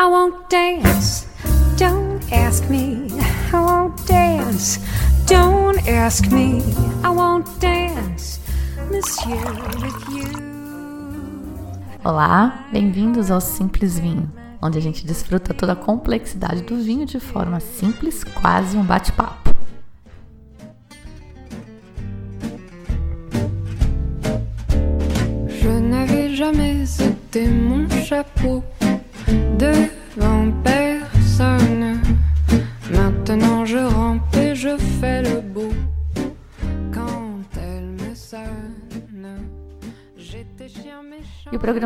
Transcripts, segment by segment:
I won't dance. Don't ask me. I won't dance. Don't ask me. I won't dance, monsieur, with you. Olá, bem-vindos ao Simples Vinho, onde a gente desfruta toda a complexidade do vinho de forma simples, quase um bate-papo. Je n'avais jamais été mon chapeau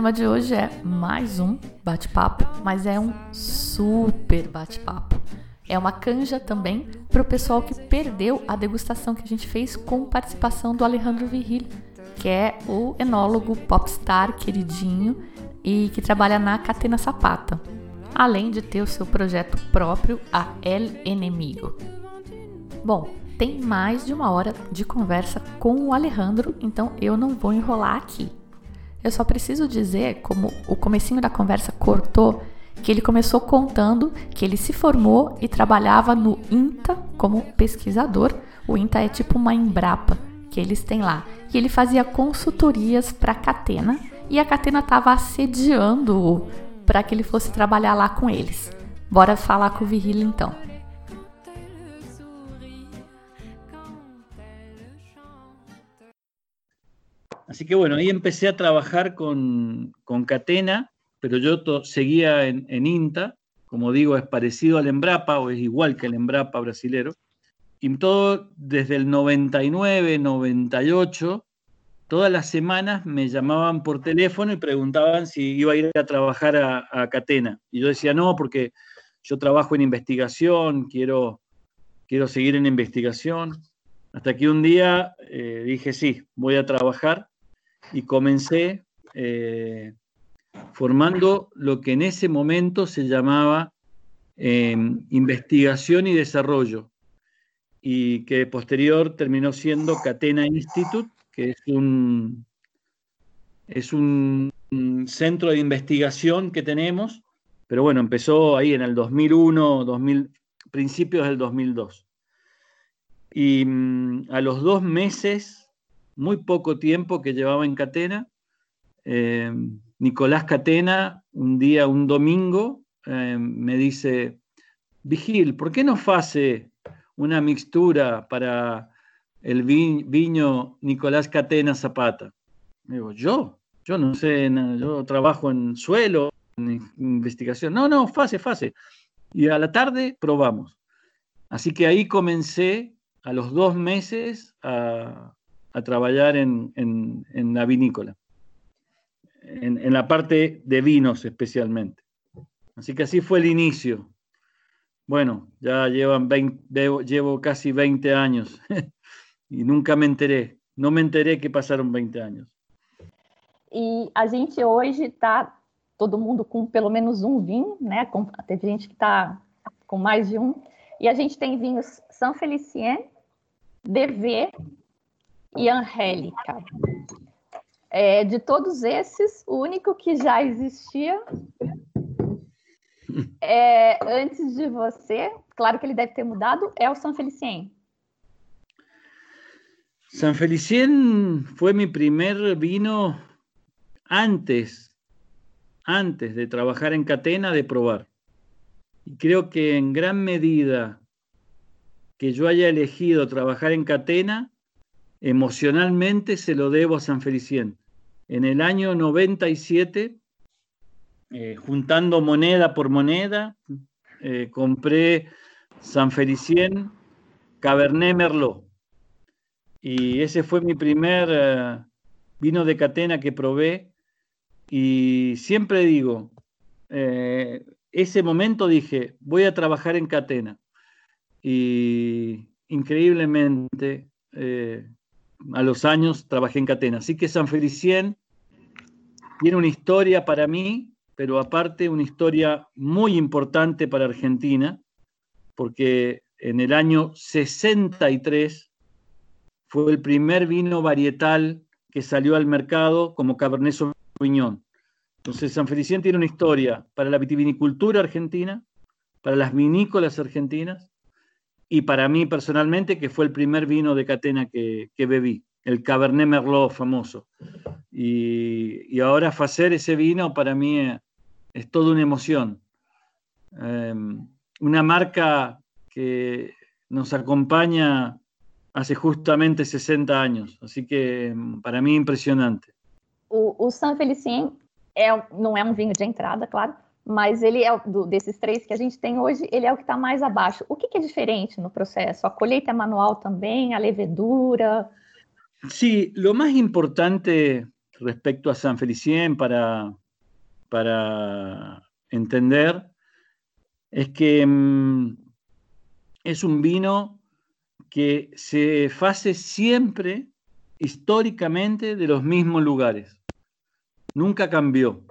programa de hoje é mais um bate-papo, mas é um super bate-papo. É uma canja também para o pessoal que perdeu a degustação que a gente fez com participação do Alejandro Viril, que é o enólogo popstar queridinho e que trabalha na Catena Sapata, além de ter o seu projeto próprio, a El Enemigo. Bom, tem mais de uma hora de conversa com o Alejandro, então eu não vou enrolar aqui. Eu só preciso dizer, como o comecinho da conversa cortou, que ele começou contando que ele se formou e trabalhava no INTA como pesquisador. O INTA é tipo uma Embrapa que eles têm lá. E ele fazia consultorias para a Catena e a Catena estava assediando-o para que ele fosse trabalhar lá com eles. Bora falar com o Virgílio então. Así que bueno, ahí empecé a trabajar con, con Catena, pero yo to- seguía en, INTA, como digo, es parecido al Embrapa o es igual que el Embrapa brasilero. Y todo desde el 99, 98, todas las semanas me llamaban por teléfono y preguntaban si iba a ir a trabajar a, a Catena. Y yo decía, no, porque yo trabajo en investigación, quiero, quiero seguir en investigación. Hasta que un día eh, dije, sí, voy a trabajar y comencé eh, formando lo que en ese momento se llamaba eh, investigación y desarrollo y que posterior terminó siendo Catena Institute, que es un, es un centro de investigación que tenemos, pero bueno, empezó ahí en el 2001, 2000, principios del 2002. Y mm, a los dos meses, muy poco tiempo que llevaba en Catena, eh, Nicolás Catena, un día, un domingo, eh, me dice, Vigil, ¿por qué no hace una mixtura para el vi- viño Nicolás Catena Zapata? Digo, yo, yo no sé, yo trabajo en suelo, en in- investigación. No, no, fase, fase. Y a la tarde probamos. Así que ahí comencé a los dos meses a, a trabajar en, en- en la vinícola, en, en la parte de vinos especialmente. Así que así fue el inicio. Bueno, ya llevan 20 llevo, llevo casi 20 años y nunca me enteré, no me enteré que pasaron 20 años. E a gente hoje tá todo mundo com pelo menos um vinho, né? Com- teve gente que tá com mais de um. E a gente tem vinhos San Felicien, DV e Angélica. É, de todos esses, o único que já existia é, antes de você, claro que ele deve ter mudado, é o San Felicien. San Felicien fue mi primer vino antes, antes de trabajar en Catena, de probar. Y creo que en gran medida que yo haya elegido trabajar en Catena, emocionalmente se lo debo a San Felicien. En el año 97, eh, juntando moneda por moneda, eh, compré San Felicien Cabernet Merlot. Y ese fue mi primer eh, vino de catena que probé. Y siempre digo, ese momento dije, voy a trabajar en catena. Y increíblemente, a los años trabajé en catena. Así que San Felicien tiene una historia para mí, pero aparte una historia muy importante para Argentina, porque en el año 63 fue el primer vino varietal que salió al mercado como Cabernet Sauvignon. Entonces, San Felicien tiene una historia para la vitivinicultura argentina, para las vinícolas argentinas y para mí personalmente, que fue el primer vino de catena que, bebí, el Cabernet Merlot famoso. Y, ahora hacer ese vino para mí es, es toda una emoción. Em, una marca que nos acompaña hace justamente 60 años, así que em, para mí impresionante. O, San Felicien é, não é um de entrada, claro, mas ele é do, desses três que a gente tem hoje, ele é o que está mais abaixo. O que, que, é diferente no processo? A colheita é manual também, a levedura? Sí, lo más importante respecto a San Felicien para, para entender es que mmm, es un vino que se hace siempre históricamente de los mismos lugares nunca cambió.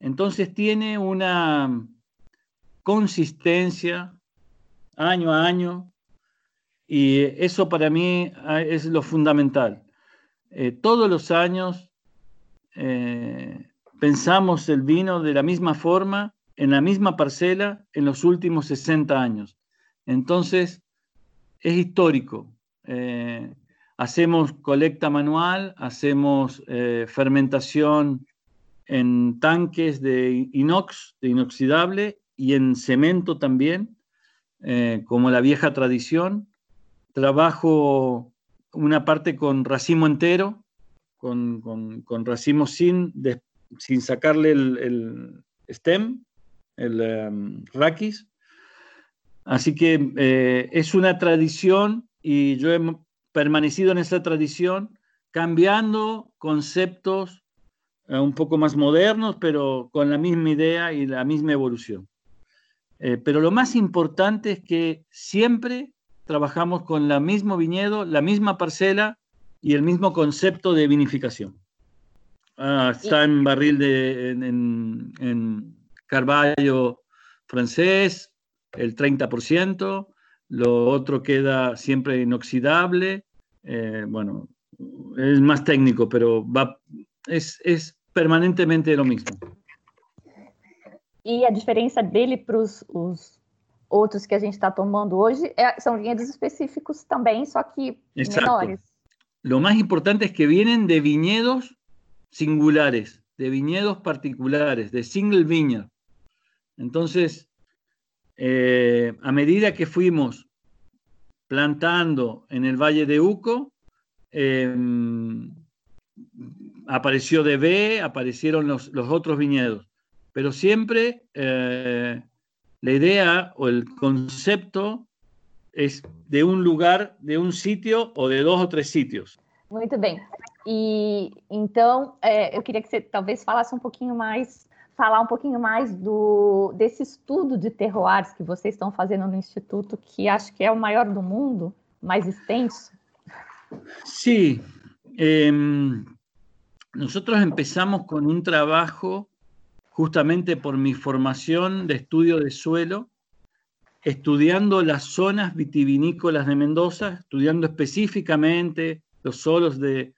Entonces tiene una consistencia año a año y eso para mí ah, es lo fundamental. Eh, todos los años eh, pensamos el vino de la misma forma, en la misma parcela, en los últimos 60 años. Entonces, es histórico. Eh, Hacemos colecta manual, hacemos fermentación en tanques de inox, de inoxidable, y en cemento también, eh, como la vieja tradición. Trabajo una parte con racimo entero, con, racimo sin, sin sacarle el, stem, el um, raquis. Así que eh, es una tradición y yo he permanecido en esa tradición, cambiando conceptos un poco más modernos, pero con la misma idea y la misma evolución. Eh, pero lo más importante es que siempre trabajamos con el mismo viñedo, la misma parcela y el mismo concepto de vinificación. Ah, está en barril de en, en, Carballo francés, el 30%, lo otro queda siempre inoxidable eh, bueno, es más técnico, pero va, es, es permanentemente lo mismo. E a diferença dele para os outros que a gente está tomando hoje é, são vinhedos específicos também, só que Exacto. menores. Lo más importante es que vienen de viñedos singulares, de viñedos particulares, de single vineyard. Entonces, eh, a medida que fuimos plantando en el Valle de Uco, em, apareció DB, aparecieron los, otros viñedos, pero siempre eh, la idea o el concepto es de un lugar, de un sitio o de dos o tres sitios. Muito bem. E então, é, eu queria que você talvez falasse um pouquinho mais falar um pouquinho mais do, desse estudo de terroirs que vocês estão fazendo no Instituto, que acho que é o maior do mundo, mais extenso. Sí, eh, nosotros empezamos con un trabajo justamente por mi formación de estudio de suelo, estudiando las zonas vitivinícolas de Mendoza, estudiando específicamente los solos de,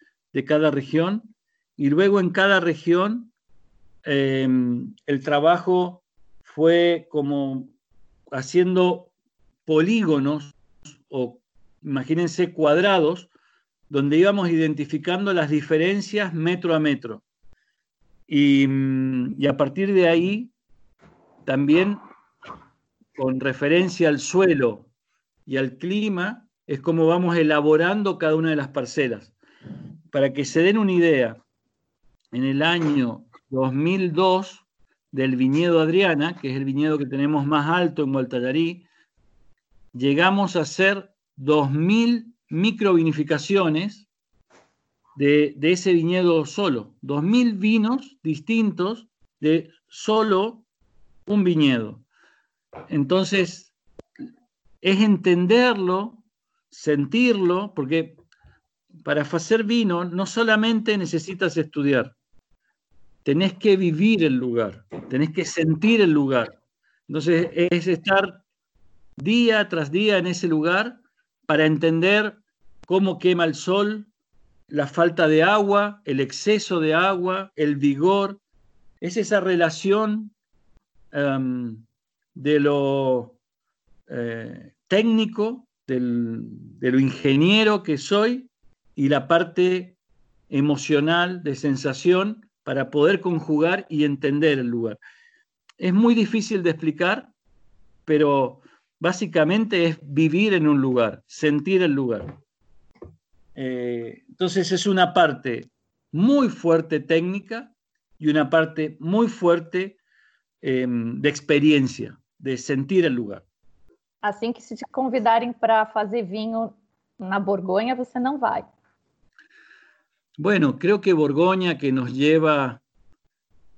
cada región, y luego en cada región Em, el trabajo fue como haciendo polígonos o imagínense cuadrados donde íbamos identificando las diferencias metro a metro. Y, y, a partir de ahí, también con referencia al suelo y al clima, es como vamos elaborando cada una de las parcelas. Para que se den una idea, en el año 2002 del viñedo Adriana, que es el viñedo que tenemos más alto en Gualtallarí, llegamos a hacer 2.000 microvinificaciones de, de ese viñedo solo, 2.000 vinos distintos de solo un viñedo. Entonces, es entenderlo, sentirlo, porque para hacer vino no solamente necesitas estudiar, tenés que vivir el lugar, tenés que sentir el lugar. Entonces es estar día tras día en ese lugar para entender cómo quema el sol, la falta de agua, el exceso de agua, el vigor, es esa relación em, de lo eh, técnico, de lo ingeniero que soy y la parte emocional, de sensación, para poder conjugar y entender el lugar. Es muy difícil de explicar, pero básicamente es vivir en un lugar, sentir el lugar. Eh, entonces es una parte muy fuerte técnica y una parte muy fuerte em, de experiencia, de sentir el lugar. Así que si te convidarem para fazer vinho na Borgonha, você não vai. Bueno, creo que Borgoña, que nos lleva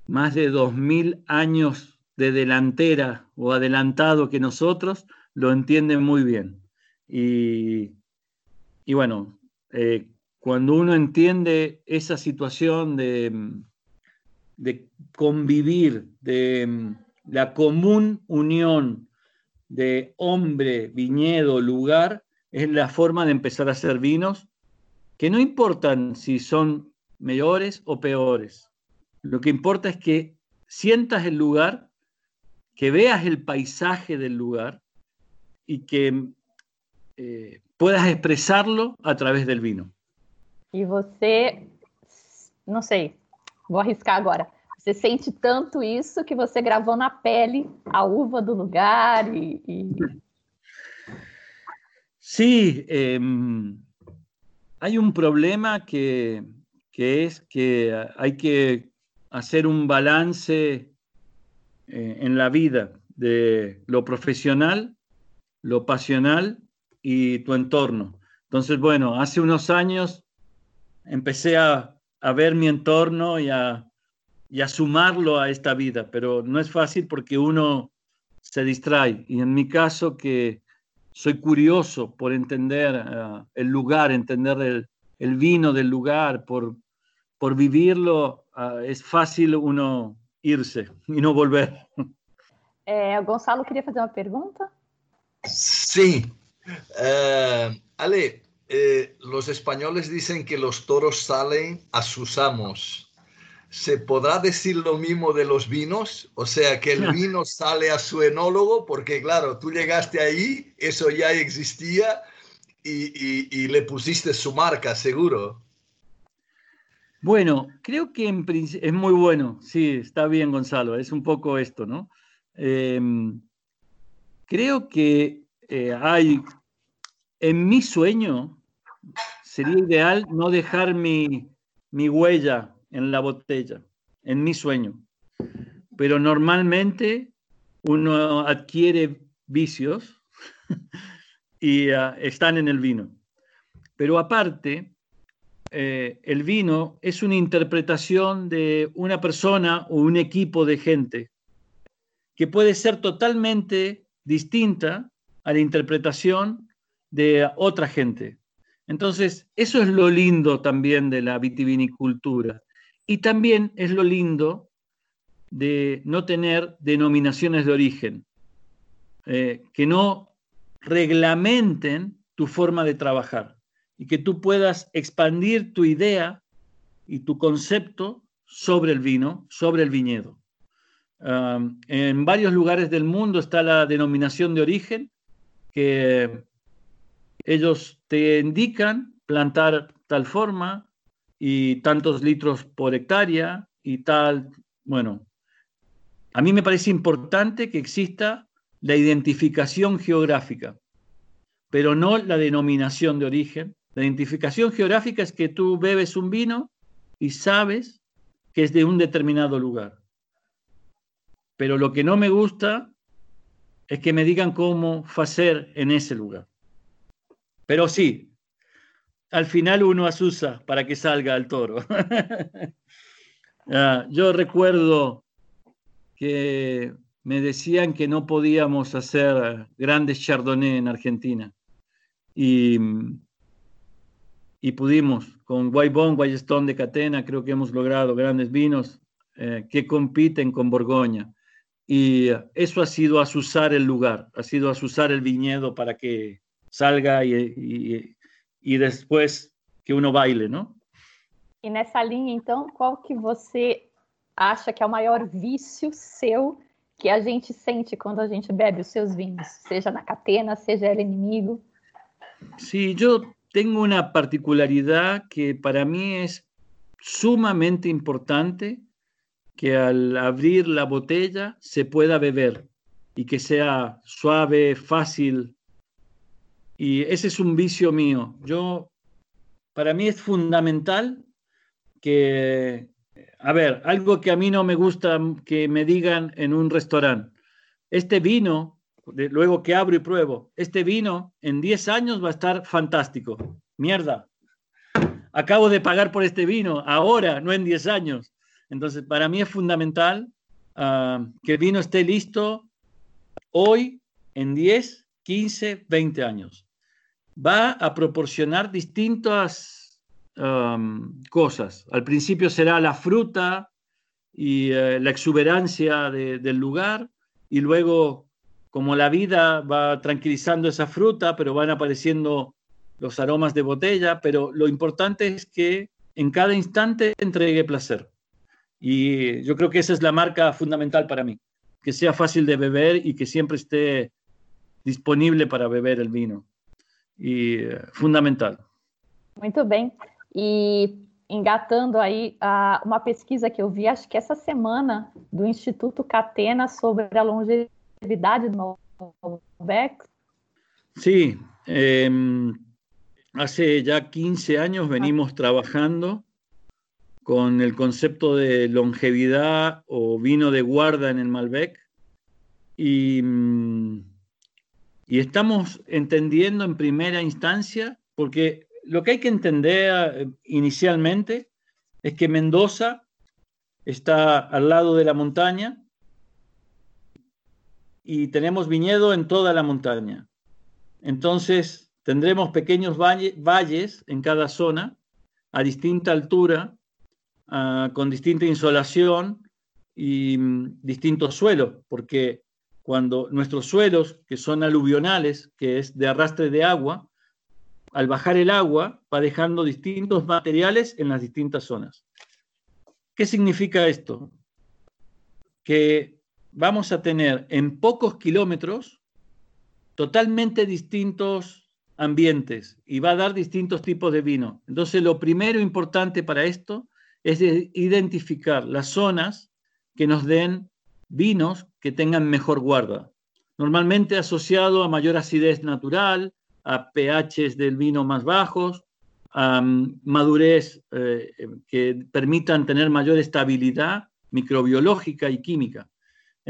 más de 2.000 años de delantera o adelantado que nosotros, lo entiende muy bien. Y, bueno, eh, cuando uno entiende esa situación de, de convivir, de la común unión de hombre, viñedo, lugar, es la forma de empezar a hacer vinos que no importan si son mejores o peores. Lo que importa es que sientas el lugar, que veas el paisaje del lugar y que eh, puedas expresarlo a través del vino. E você, não sei, vou arriscar agora. Você sente tanto isso que você gravou na pele a uva do lugar e. e... Sí, eh, hay un problema que, que, es que hay que hacer un balance eh, en la vida de lo profesional, lo pasional y tu entorno. Entonces, bueno, hace unos años empecé a, ver mi entorno y a, sumarlo a esta vida, pero no es fácil porque uno se distrae. Y en mi caso, que soy curioso por entender uh, el lugar, entender el, vino del lugar, por, vivirlo, uh, es fácil uno irse y no volver. Eh, Gonzalo quería hacer una pregunta. Sí. Uh, Ale, eh, los españoles dicen que los toros salen a sus amos. ¿Se podrá decir lo mismo de los vinos? O sea, que el vino sale a su enólogo, porque claro, tú llegaste ahí, eso ya existía y, le pusiste su marca, seguro. Bueno, creo que en es muy bueno, sí, está bien Gonzalo, es un poco esto, ¿no? Em, creo que eh, hay, en mi sueño, sería ideal no dejar mi, mi huella en la botella, en mi sueño. Pero normalmente uno adquiere vicios y ah, están en el vino. Pero aparte, eh, el vino es una interpretación de una persona o un equipo de gente que puede ser totalmente distinta a la interpretación de otra gente. Entonces, eso es lo lindo también de la vitivinicultura, y también es lo lindo de no tener denominaciones de origen, eh, que no reglamenten tu forma de trabajar y que tú puedas expandir tu idea y tu concepto sobre el vino, sobre el viñedo. en varios lugares del mundo está la denominación de origen, que ellos te indican plantar tal forma, y tantos litros por hectárea y tal. Bueno, a mí me parece importante que exista la identificación geográfica, pero no la denominación de origen. La identificación geográfica es que tú bebes un vino y sabes que es de un determinado lugar. Pero lo que no me gusta es que me digan cómo hacer en ese lugar. Pero sí, al final uno asusa para que salga al toro. Ah, yo recuerdo que me decían que no podíamos hacer grandes chardonnay en Argentina. Y, y pudimos, con Guaybón, Guaystón de Catena, creo que hemos logrado grandes vinos eh, que compiten con Borgoña. Y eso ha sido asusar el lugar, ha sido asusar el viñedo para que salga y e depois que uno baile, não? E nessa linha, então, qual que você acha que é o maior vício seu que a gente sente quando a gente bebe os seus vinhos, seja na catena, seja el inimigo? Sí, yo tengo una particularidad que para mí es sumamente importante que al abrir la botella se pueda beber y que sea suave, fácil. Y ese es un vicio mío. Yo, para mí es fundamental que, a ver, algo que a mí no me gusta que me digan en un restaurante, este vino, luego que abro y pruebo, este vino en 10 años va a estar fantástico. Mierda. Acabo de pagar por este vino ahora, no en 10 años. Entonces, para mí es fundamental ah, que el vino esté listo hoy, en 10, 15, 20 años. Va a proporcionar distintas cosas. Al principio será la fruta y eh, la exuberancia del lugar y luego, como la vida va tranquilizando esa fruta, pero van apareciendo los aromas de botella, pero lo importante es que en cada instante entregue placer. Y yo creo que esa es la marca fundamental para mí que sea fácil de beber y que siempre esté disponible para beber el vino. E fundamental. Muito bem. E engatando aí uh, uma pesquisa que eu vi, acho que essa semana, do Instituto Catena sobre a longevidade do Malbec. Sí, eh, hace ya 15 años venimos trabajando con el concepto de longevidad o vino de guarda en el Malbec. Y, y estamos entendiendo en primera instancia, porque lo que hay que entender eh, inicialmente es que Mendoza está al lado de la montaña y tenemos viñedo en toda la montaña. Entonces tendremos pequeños valles en cada zona a distinta altura Ah, con distinta insolación y mm, distintos suelos, porque cuando nuestros suelos, que son aluvionales, que es de arrastre de agua, al bajar el agua va dejando distintos materiales en las distintas zonas. ¿Qué significa esto? Que vamos a tener en pocos kilómetros totalmente distintos ambientes y va a dar distintos tipos de vino. Entonces, lo primero importante para esto es identificar las zonas que nos den vinos que tengan mejor guarda. Normalmente asociado a mayor acidez natural, a pHs del vino más bajos, a mm, madurez eh, que permitan tener mayor estabilidad microbiológica y química.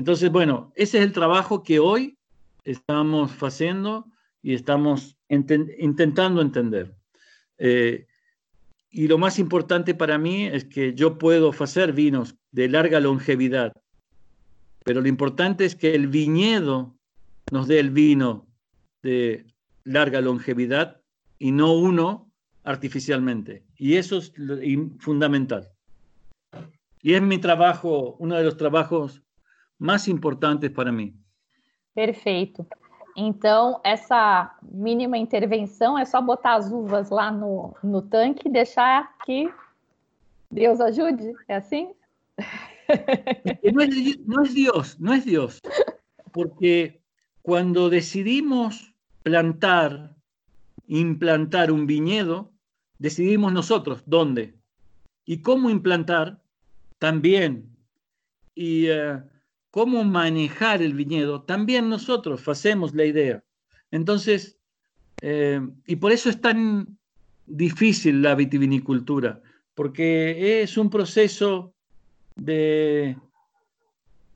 Entonces, bueno, ese es el trabajo que hoy estamos haciendo y estamos intentando entender. Eh, y lo más importante para mí es que yo puedo hacer vinos de larga longevidad, pero lo importante es que el viñedo nos dé el vino de larga longevidad y no uno artificialmente. Y eso es fundamental. Y es mi trabajo, uno de los trabajos más importantes para mí. Perfeito. Então, essa mínima intervenção é só botar as uvas lá no, no tanque e deixar que Deus ajude? É assim? Não é, não é Deus, não é Deus. Porque quando decidimos plantar, implantar um viñedo, decidimos nosotros dónde y cómo implantar también. Y uh, cómo manejar el viñedo, también nosotros hacemos la idea. Entonces, eh, y por eso es tan difícil la vitivinicultura, porque es un proceso de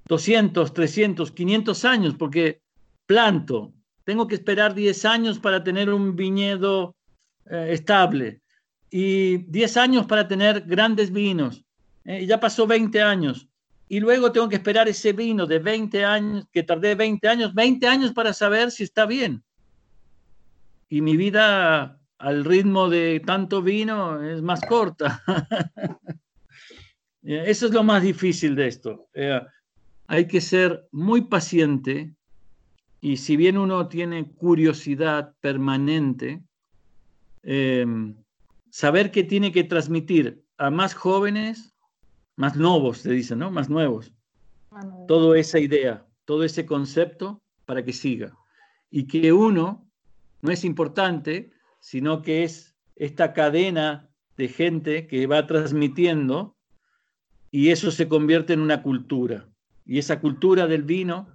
200, 300, 500 años, porque planto, tengo que esperar 10 años para tener un viñedo eh, estable y 10 años para tener grandes vinos. Eh, ya pasó 20 años y luego tengo que esperar ese vino de 20 años, que tardé 20 años, 20 años para saber si está bien. Y mi vida al ritmo de tanto vino es más corta. Eso es lo más difícil de esto. Eh, hay que ser muy paciente y si bien uno tiene curiosidad permanente, eh, saber que tiene que transmitir a más jóvenes más nuevos, se dice, ¿no? Más nuevos. Toda esa idea, todo ese concepto para que siga. Y que uno no es importante, sino que es esta cadena de gente que va transmitiendo y eso se convierte en una cultura. Y esa cultura del vino,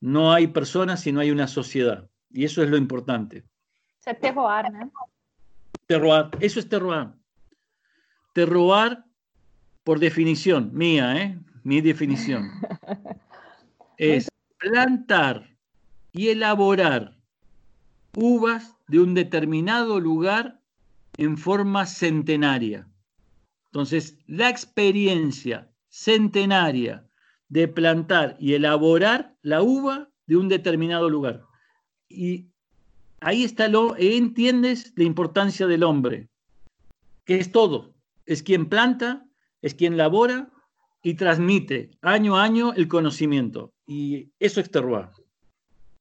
no hay personas, sino hay una sociedad. Y eso es lo importante. terroir, ¿no? Terroir, eso es terroir. Terroir, por definición, mía, ¿eh? Mi definición. es plantar y elaborar uvas de un determinado lugar en forma centenaria. Entonces, la experiencia centenaria de plantar y elaborar la uva de un determinado lugar. Y ahí está lo, entiendes la importancia del hombre, que es todo, es quien planta, es quien labora y transmite año a año el conocimiento. Y eso es terroir,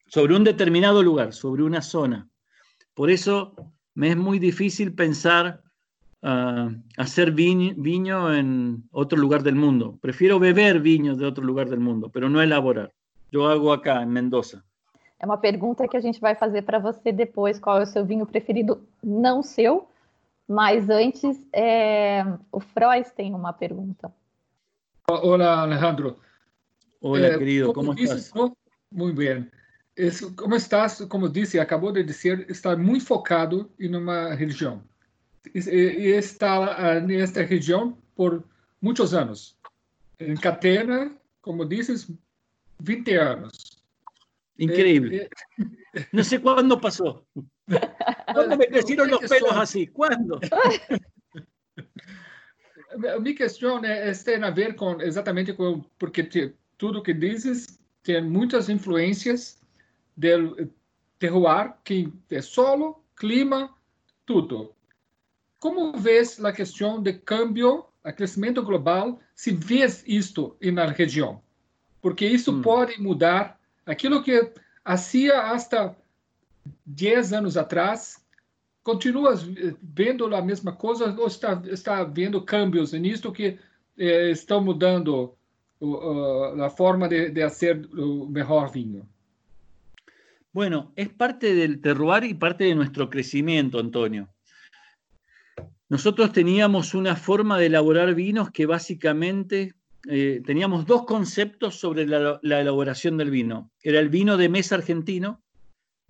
sobre un determinado lugar, sobre una zona. Por eso me es muy difícil pensar uh, hacer viño en otro lugar del mundo. Prefiero beber viño de otro lugar del mundo, pero no elaborar. Eu hago acá, em Mendoza. É uma pergunta que a gente vai fazer para você depois, qual é o seu vinho preferido, não seu, mas antes, é... o Frois tem uma pergunta. Olá, Alejandro. Olá, eh, querido, como, como estás? Muito bem. Como estás? Como disse, acabou de dizer, está muito focado em uma região. E está nesta região por muitos anos. Em Catena, como dizes, 20 anos. Increíble. Eh, eh. No sé cuándo pasó. ¿Cuándo me crecieron los pelos así? ¿Cuándo? Mi questão é, tem a ver com exatamente com porque te, tudo que dizes tem muitas influências do terroir, que é solo, clima, tudo. Como vês a questão de câmbio, a crescimento global, se vês isto na região? Porque isso hum. pode mudar aquilo que hacía hasta 10 anos atrás, continuas vendo a mesma coisa ou está, está vendo cambios nisto que eh, estão mudando uh, a forma de, de hacer o melhor vinho? Bueno, es parte del terroir y parte de nuestro crecimiento, Antonio. Nosotros teníamos una forma de elaborar vinos que básicamente eh, teníamos dos conceptos sobre la, elaboración del vino. Era el vino de mesa argentino,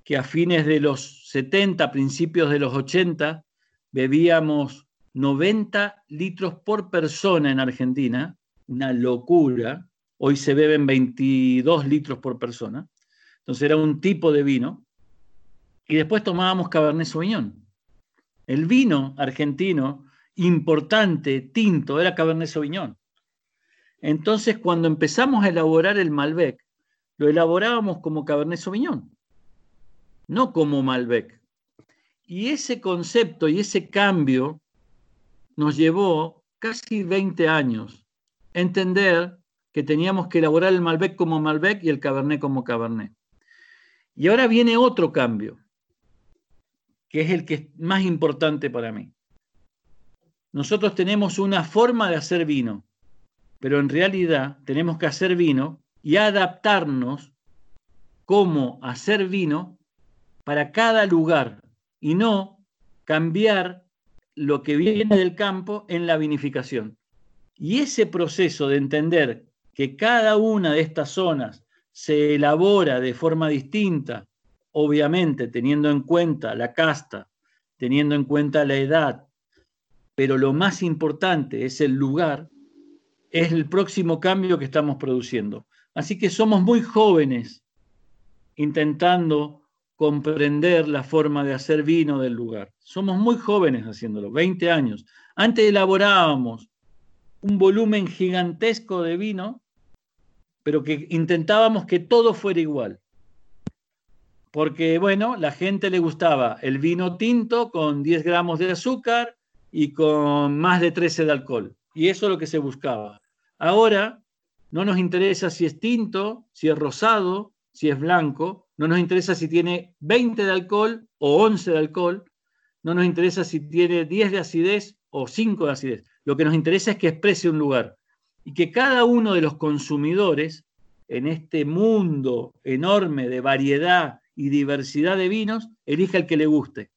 que a fines de los 70, principios de los 80, bebíamos 90 litros por persona en Argentina, una locura. Hoy se beben 22 litros por persona. Entonces era un tipo de vino. Y después tomábamos Cabernet Sauvignon. El vino argentino importante, tinto, era Cabernet Sauvignon. Entonces, cuando empezamos a elaborar el Malbec, lo elaborábamos como Cabernet Sauvignon, no como Malbec. Y ese concepto y ese cambio nos llevó casi 20 años a entender que teníamos que elaborar el Malbec como Malbec y el Cabernet como Cabernet. Y ahora viene otro cambio, que es el que es más importante para mí. Nosotros tenemos una forma de hacer vino pero en realidad tenemos que hacer vino y adaptarnos cómo hacer vino para cada lugar y no cambiar lo que viene del campo en la vinificación. Y ese proceso de entender que cada una de estas zonas se elabora de forma distinta, obviamente teniendo en cuenta la casta, teniendo en cuenta la edad, pero lo más importante es el lugar, es el próximo cambio que estamos produciendo. Así que somos muy jóvenes intentando comprender la forma de hacer vino del lugar. Somos muy jóvenes haciéndolo, 20 años. Antes elaborábamos un volumen gigantesco de vino, pero que intentábamos que todo fuera igual. Porque, bueno, la gente le gustaba el vino tinto con 10 gramos de azúcar y con más de 13 de alcohol. Y eso es lo que se buscaba. Ahora no nos interesa si es tinto, si es rosado, si es blanco, no nos interesa si tiene 20 de alcohol o 11 de alcohol, no nos interesa si tiene 10 de acidez o 5 de acidez. Lo que nos interesa es que exprese un lugar. y que cada uno de los consumidores en este mundo enorme de variedad y diversidad de vinos, elija el que le guste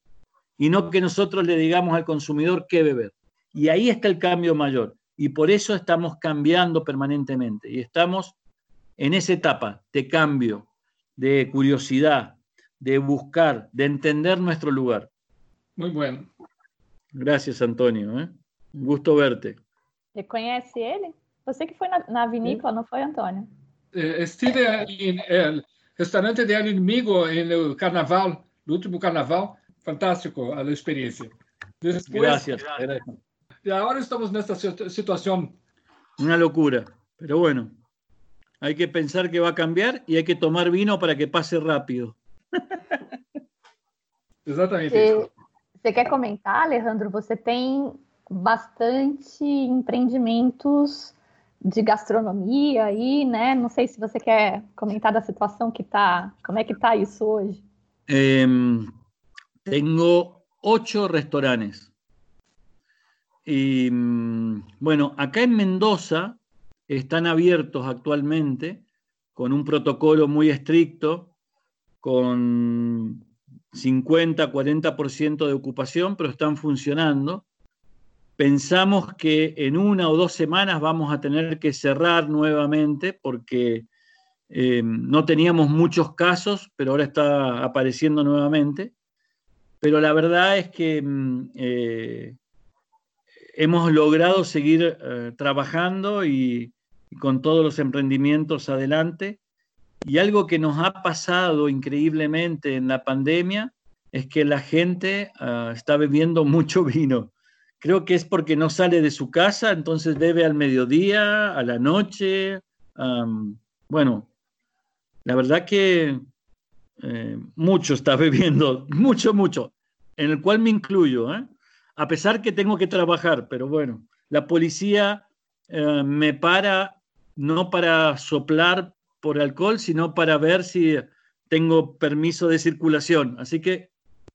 y no que nosotros le digamos al consumidor qué beber. Y ahí está el cambio mayor. Y por eso estamos cambiando permanentemente. Y estamos en esa etapa de cambio, de curiosidad, de buscar, de entender nuestro lugar. Muy bueno. Gracias, Antonio. ¿eh? Un gusto verte. Reconhece ele? Você que foi na, na vinícola, não foi, Antônio? Eh, Estive em el restaurante de inimigo no carnaval, no último carnaval. Fantástico a experiência. Gracias, gracias. Y ahora estamos en esta situación. Una locura, pero bueno, hay que pensar que va a cambiar y hay que tomar vino para que pase rápido. Exatamente. Você, você quer comentar, Alejandro? Você tem bastante empreendimentos de gastronomia aí, né? Não sei se você quer comentar da situação que tá, como é que tá isso hoje. Eh, tengo ocho restaurantes. Y mm, bueno, acá en Mendoza están abiertos actualmente con un protocolo muy estricto, con 50, 40% de ocupación, pero están funcionando. Pensamos que en una o dos semanas vamos a tener que cerrar nuevamente porque eh, no teníamos muchos casos, pero ahora está apareciendo nuevamente. Pero la verdad es que mm, eh, hemos logrado seguir eh, trabajando y, con todos los emprendimientos adelante. Y algo que nos ha pasado increíblemente en la pandemia es que la gente uh, está bebiendo mucho vino. Creo que es porque no sale de su casa, entonces bebe al mediodía, a la noche. Bueno, la verdad que eh, mucho está bebiendo, mucho, mucho, en el cual me incluyo. ¿eh? A pesar que tengo que trabajar, pero bueno, la policía eh, me para no para soplar por alcohol, sino para ver si tengo permiso de circulación. Así que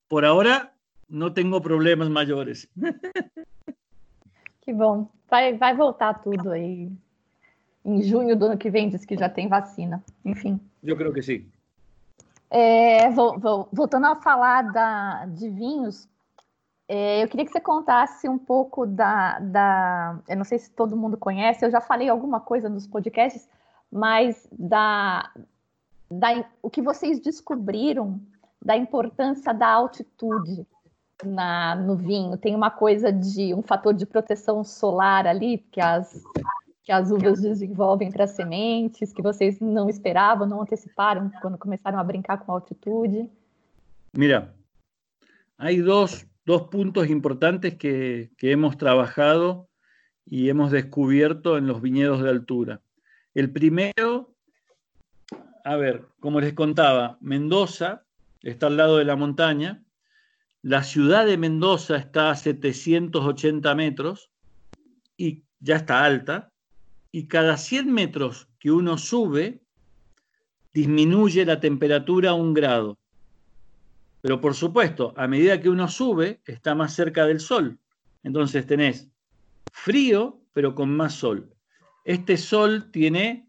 por ahora não tenho problemas maiores. Que bom. Vai, vai voltar tudo aí. Em junho do ano que vem, diz que já tem vacina. Enfim. Eu creio que sim. É, vou, vou, voltando a falar da, de vinhos, é, eu queria que você contasse um pouco da, da. Eu não sei se todo mundo conhece, eu já falei alguma coisa nos podcasts, mas da, da o que vocês descobriram da importância da altitude na, no vinho. Tem uma coisa de um fator de proteção solar ali, que as, que as uvas desenvolvem para sementes, que vocês não esperavam, não anteciparam quando começaram a brincar com altitude. Mira, há dois dos puntos importantes que, hemos trabajado y hemos descubierto en los viñedos de altura. El primero, a ver, como les contaba, Mendoza está al lado de la montaña, la ciudad de Mendoza está a 780 metros y ya está alta, y cada 100 metros que uno sube, disminuye la temperatura a un grado. Pero por supuesto, a medida que uno sube, está más cerca del sol. Entonces tenés frío, pero con más sol. Este sol tiene,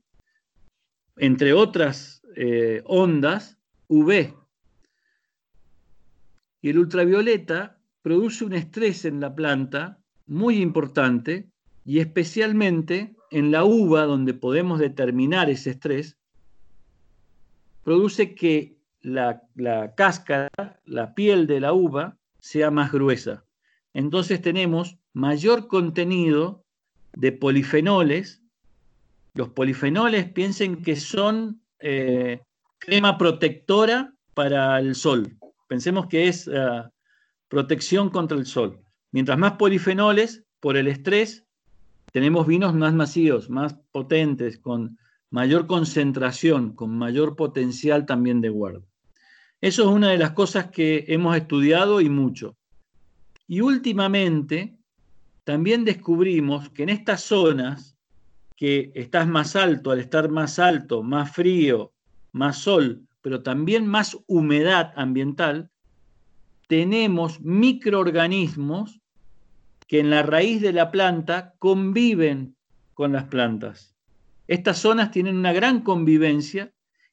entre otras eh, ondas, UV. Y el ultravioleta produce un estrés en la planta muy importante y especialmente en la uva, donde podemos determinar ese estrés, produce que la, la cáscara, la piel de la uva, sea más gruesa. Entonces tenemos mayor contenido de polifenoles. Los polifenoles piensen que son eh, crema protectora para el sol. Pensemos que es uh, protección contra el sol. Mientras más polifenoles, por el estrés, tenemos vinos más masivos, más potentes, con mayor concentración, con mayor potencial también de guarda. Eso es una de las cosas que hemos estudiado y mucho. Y últimamente también descubrimos que en estas zonas que estás más alto, al estar más alto, más frío, más sol, pero también más humedad ambiental, tenemos microorganismos que en la raíz de la planta conviven con las plantas. Estas zonas tienen una gran convivencia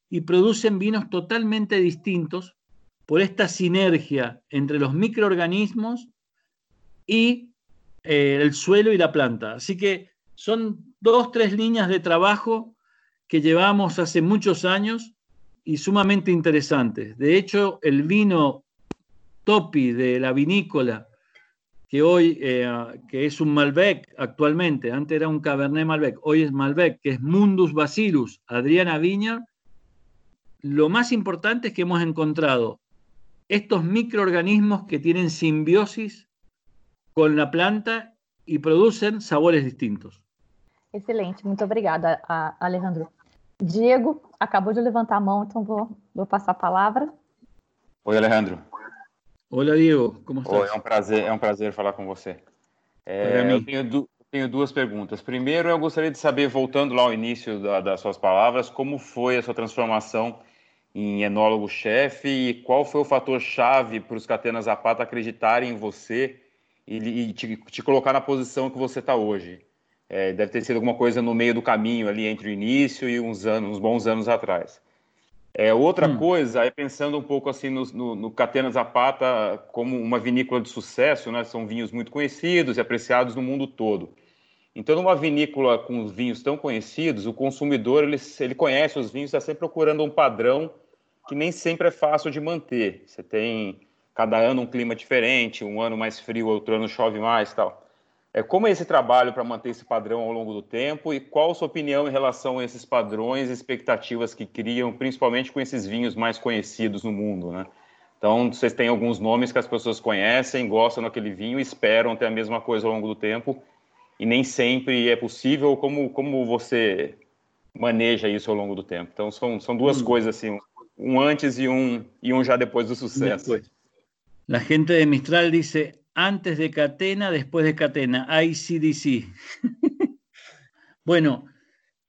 y producen vinos totalmente distintos por esta sinergia entre los microorganismos y eh, el suelo y la planta. Así que son dos, tres líneas de trabajo que llevamos hace muchos años y sumamente interesantes. De hecho, el vino Topi de la vinícola, que hoy eh, que es un Malbec actualmente, antes era un Cabernet Malbec, hoy es Malbec, que es Mundus Bacillus, Adriana Viña, lo más importante es que hemos encontrado estos microorganismos que tienen simbiosis con la planta y producen sabores distintos. Excelente, muito obrigada, Alejandro. Diego acabou de levantar a mão, então vou, vou passar a palavra. Oi, Alejandro. Olá, Diego, como está? Oi, é um prazer, é um prazer falar com você. É, eu tenho, du tenho, duas perguntas. Primeiro, eu gostaria de saber, voltando lá ao início da, das suas palavras, como foi a sua transformação em enólogo-chefe e qual foi o fator-chave para os Catena Zapata acreditarem em você e, e te, te, colocar na posição que você está hoje. É, deve ter sido alguma coisa no meio do caminho ali entre o início e uns anos, uns bons anos atrás. É, outra hum. coisa é pensando um pouco assim no, no, no Catena Zapata como uma vinícola de sucesso, né? São vinhos muito conhecidos e apreciados no mundo todo. Então, numa vinícola com vinhos tão conhecidos, o consumidor ele, ele conhece os vinhos, está sempre procurando um padrão que nem sempre é fácil de manter. Você tem cada ano um clima diferente, um ano mais frio, outro ano chove mais, tal. É, como é esse trabalho para manter esse padrão ao longo do tempo e qual a sua opinião em relação a esses padrões e expectativas que criam, principalmente com esses vinhos mais conhecidos no mundo, né? Então, vocês têm alguns nomes que as pessoas conhecem, gostam daquele vinho, esperam ter a mesma coisa ao longo do tempo e nem sempre é possível. Como, como você maneja isso ao longo do tempo? Então, são, são duas hum. coisas assim, um antes e um, e um já depois do sucesso. Después. La gente de Mistral dice, antes de Catena, después de Catena, ICDC. bueno,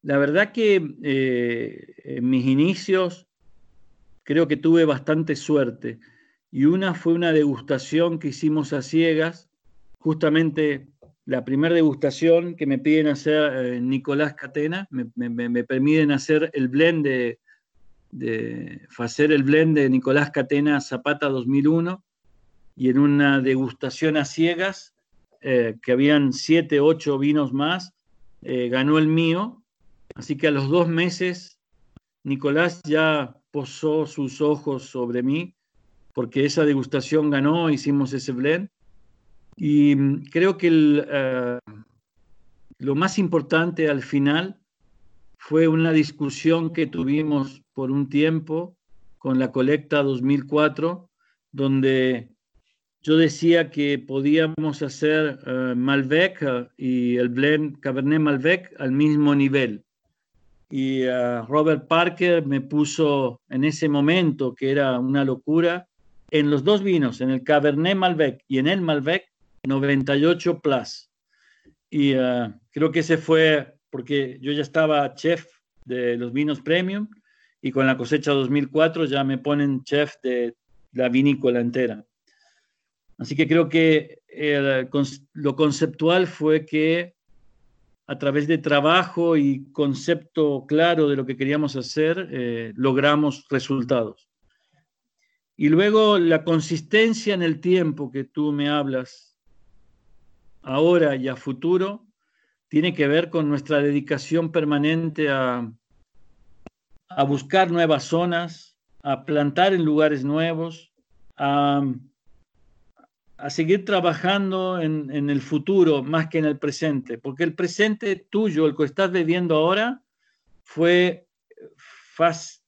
la verdad que eh, en mis inicios creo que tuve bastante suerte. Y una fue una degustación que hicimos a ciegas, justamente la primera degustación que me piden hacer eh, Nicolás Catena, me, me, me, permiten hacer el blend de, de hacer el blend de Nicolás Catena Zapata 2001 y en una degustación a ciegas, eh, que habían siete, ocho vinos más, eh, ganó el mío. Así que a los dos meses, Nicolás ya posó sus ojos sobre mí, porque esa degustación ganó, hicimos ese blend. Y mm, creo que eh, lo más importante al final fue una discusión que tuvimos por un tiempo con la colecta 2004, donde yo decía que podíamos hacer uh, Malbec uh, y el blend Cabernet Malbec al mismo nivel. Y uh, Robert Parker me puso en ese momento, que era una locura, en los dos vinos, en el Cabernet Malbec y en el Malbec, 98 plus. Y creo que ese fue porque yo ya estaba chef de los vinos premium y con la cosecha 2004 ya me ponen chef de la vinícola entera. Así que creo que lo conceptual fue que a través de trabajo y concepto claro de lo que queríamos hacer, eh, logramos resultados. Y luego la consistencia en el tiempo que tú me hablas, ahora y a futuro, tiene que ver con nuestra dedicación permanente a, a buscar nuevas zonas, a plantar en lugares nuevos, a seguir trabajando en, el futuro más que en el presente, porque el presente tuyo, el que estás viviendo ahora, fue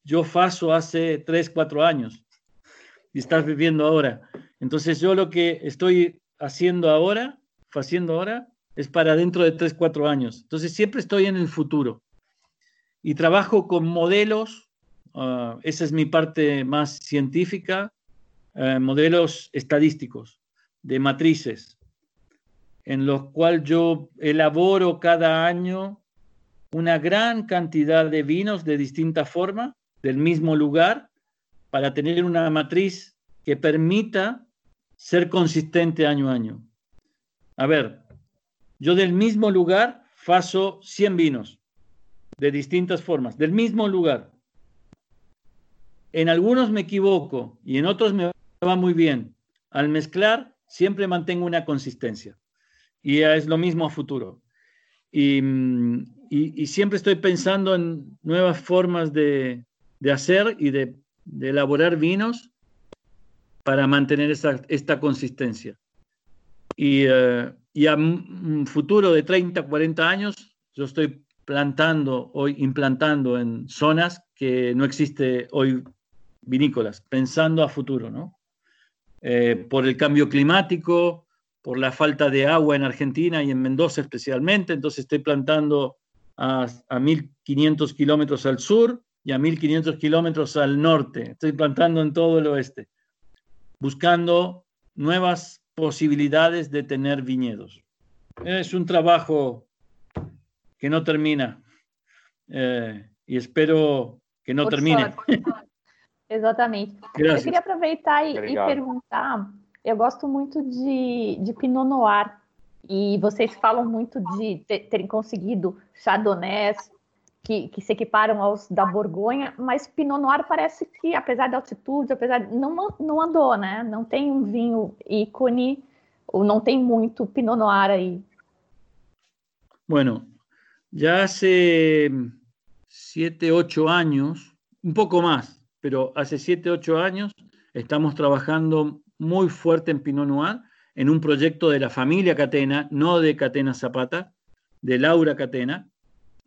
yo faso hace 3, 4 años y estás viviendo ahora. Entonces yo lo que estoy haciendo ahora, haciendo ahora, es para dentro de 3, 4 años. Entonces siempre estoy en el futuro y trabajo con modelos, ah, esa es mi parte más científica, eh, modelos estadísticos de matrices, en los cuales yo elaboro cada año una gran cantidad de vinos de distinta forma, del mismo lugar, para tener una matriz que permita ser consistente año a año. A ver, yo del mismo lugar faso 100 vinos de distintas formas, del mismo lugar. En algunos me equivoco y en otros me va muy bien. Al mezclar siempre mantengo una consistencia y es lo mismo a futuro. Y, y, siempre estoy pensando en nuevas formas de, hacer y de, elaborar vinos para mantener esta, consistencia. Y, uh, y, a un futuro de 30, 40 años, yo estoy plantando hoy, implantando en zonas que no existe hoy vinícolas, pensando a futuro, ¿no? Eh, por el cambio climático, por la falta de agua en Argentina y en Mendoza especialmente, entonces estoy plantando a, a 1.500 kilómetros al sur y a 1.500 kilómetros al norte, estoy plantando en todo el oeste, buscando nuevas posibilidades de tener viñedos. Es un trabajo que no termina eh, y espero que no termine. Exatamente. Graças. Eu queria aproveitar e, e, perguntar. Eu gosto muito de, de Pinot Noir. E vocês falam muito de terem conseguido chardonnays que, que, se equiparam aos da Borgonha, mas Pinot Noir parece que, apesar da altitude, apesar não, não andou, né? Não tem um vinho ícone, ou não tem muito Pinot Noir aí. Bueno, ya hace siete, ocho años, un poco más, pero hace 7, 8 años estamos trabajando muy fuerte en Pinot Noir, en un proyecto de la familia Catena, no de Catena Zapata, de Laura Catena,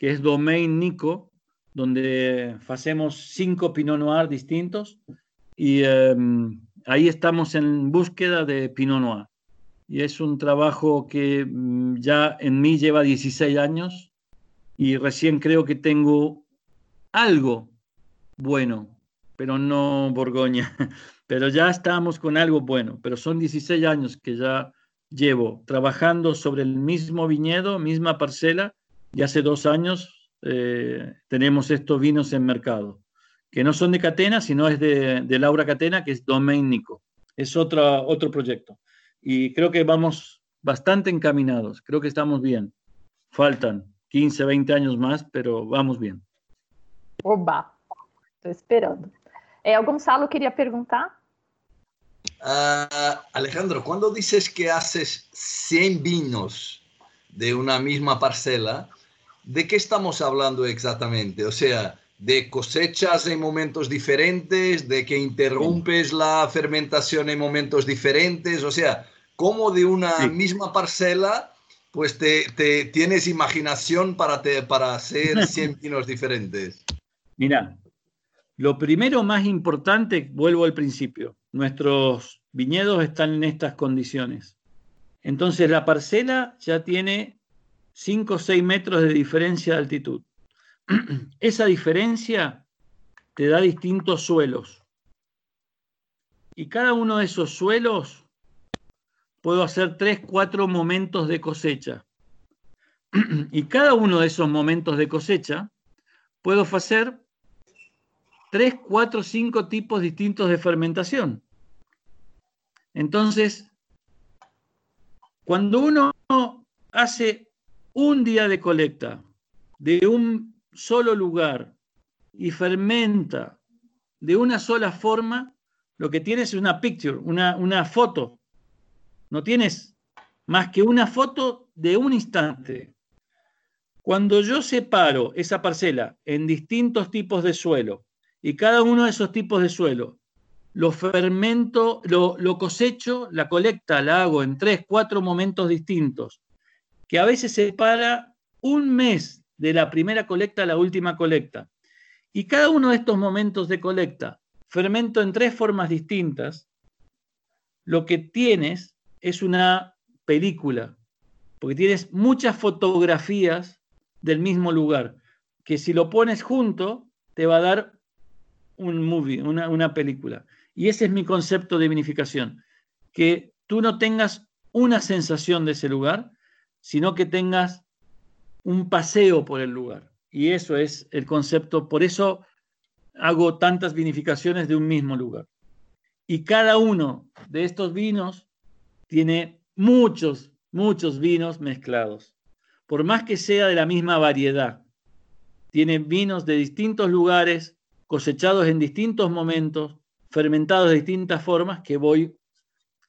que es Domain Nico, donde hacemos cinco Pinot Noir distintos y um, ahí estamos en búsqueda de Pinot Noir. Y es un trabajo que um, ya en mí lleva 16 años y recién creo que tengo algo bueno pero no Borgoña. Pero ya estamos con algo bueno, pero son 16 años que ya llevo trabajando sobre el mismo viñedo, misma parcela, y hace dos años eh, tenemos estos vinos en mercado, que no son de Catena, sino es de, de Laura Catena, que es Domain Nico. Es otra, otro proyecto. Y creo que vamos bastante encaminados, creo que estamos bien. Faltan 15, 20 años más, pero vamos bien. Oba, estoy esperando. Eh, Gonzalo quería preguntar. Uh, Alejandro, cuando dices que haces 100 vinos de una misma parcela, ¿de qué estamos hablando exactamente? O sea, de cosechas en momentos diferentes, de que interrumpes la fermentación en momentos diferentes, o sea, ¿cómo de una sí. misma parcela, pues te, te tienes imaginación para, te, para hacer 100 vinos diferentes. Mira, lo primero más importante, vuelvo al principio, nuestros viñedos están en estas condiciones. Entonces la parcela ya tiene 5 o 6 metros de diferencia de altitud. Esa diferencia te da distintos suelos. Y cada uno de esos suelos puedo hacer 3, 4 momentos de cosecha. Y cada uno de esos momentos de cosecha puedo hacer tres, cuatro, cinco tipos distintos de fermentación. Entonces, cuando uno hace un día de colecta de un solo lugar y fermenta de una sola forma, lo que tienes es una picture, una, una foto. No tienes más que una foto de un instante. Cuando yo separo esa parcela en distintos tipos de suelo, y cada uno de esos tipos de suelo lo fermento, lo, lo, cosecho, la colecta la hago en tres, cuatro momentos distintos, que a veces se para un mes de la primera colecta a la última colecta. Y cada uno de estos momentos de colecta fermento en tres formas distintas, lo que tienes es una película, porque tienes muchas fotografías del mismo lugar, que si lo pones junto te va a dar un movie, una, una película. Y ese es mi concepto de vinificación, que tú no tengas una sensación de ese lugar, sino que tengas un paseo por el lugar. Y eso es el concepto, por eso hago tantas vinificaciones de un mismo lugar. Y cada uno de estos vinos tiene muchos, muchos vinos mezclados. por más que sea de la misma variedad. Tiene vinos de distintos lugares, cosechados en distintos momentos, fermentados de distintas formas, que voy...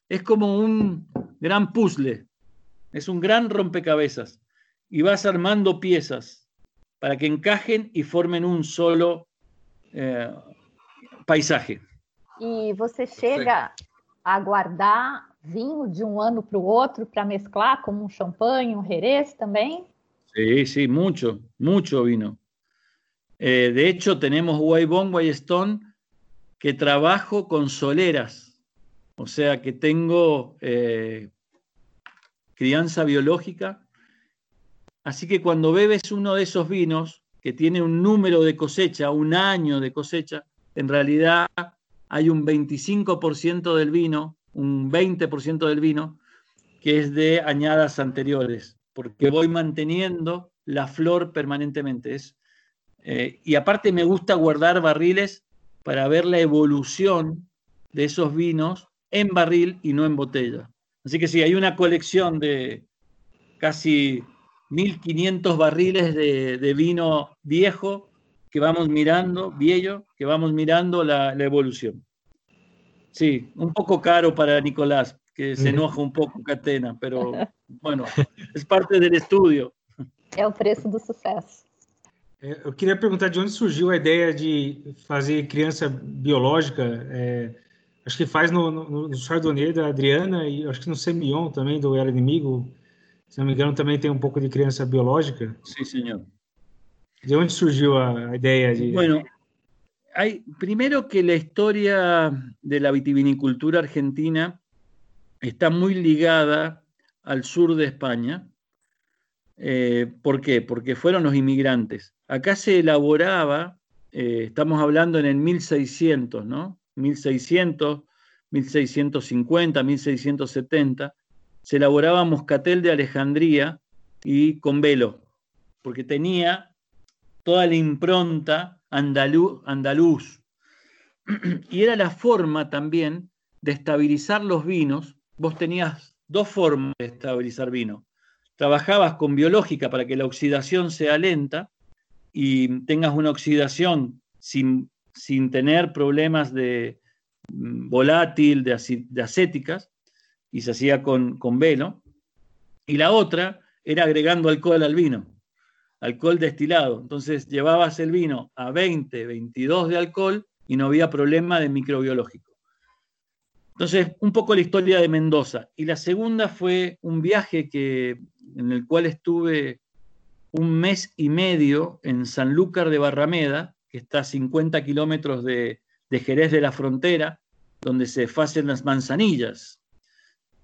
Es como un gran puzzle, es un gran rompecabezas, y vas armando piezas para que encajen y formen un solo eh, paisaje. E você chega a guardar vinho de um ano para o outro para mesclar como um champanhe, um jerez também? Sí, sí, mucho, mucho vino. Eh, de hecho, tenemos Guaybón, Guaystone, que trabajo con soleras, o sea que tengo eh, crianza biológica. Así que cuando bebes uno de esos vinos que tiene un número de cosecha, un año de cosecha, en realidad hay un 25% del vino, un 20% del vino, que es de añadas anteriores, porque voy manteniendo la flor permanentemente. Eh, y aparte me gusta guardar barriles para ver la evolución de esos vinos en barril y no en botella. Así que sí, hay una colección de casi 1500 barriles de, vino viejo que vamos mirando, viejo, que vamos mirando la, evolución. Sí, un poco caro para Nicolás, que se enoja un poco Catena, pero bueno, es parte del estudio. É o preço do sucesso. É, eu queria perguntar de onde surgiu a ideia de fazer criança biológica. É, acho que faz no, no, no Chardonnay da Adriana e acho que no Semillon também, do Era Inimigo. Se não me engano, também tem um pouco de criança biológica. Sim, senhor. ¿De dónde surgió la idea? De... Bueno, hay, primero que la historia de la vitivinicultura argentina está muy ligada al sur de España. Eh, ¿Por qué? Porque fueron los inmigrantes. Acá se elaboraba, eh, estamos hablando en el 1600, ¿no? 1600, 1650, 1670, se elaboraba moscatel de Alejandría y con velo, porque tenía toda la impronta andaluz. Y era la forma también de estabilizar los vinos. Vos tenías dos formas de estabilizar vino. Trabajabas con biológica para que la oxidación sea lenta y tengas una oxidación sin, sin tener problemas de mm, volátil, de, acéticas, y se hacía con, velo. Y la otra era agregando alcohol al vino alcohol destilado. Entonces llevabas el vino a 20, 22 de alcohol y no había problema de microbiológico. Entonces, un poco la historia de Mendoza. Y la segunda fue un viaje que, en el cual estuve un mes y medio en Sanlúcar de Barrameda, que está a 50 kilómetros de, de Jerez de la Frontera, donde se hacen las manzanillas.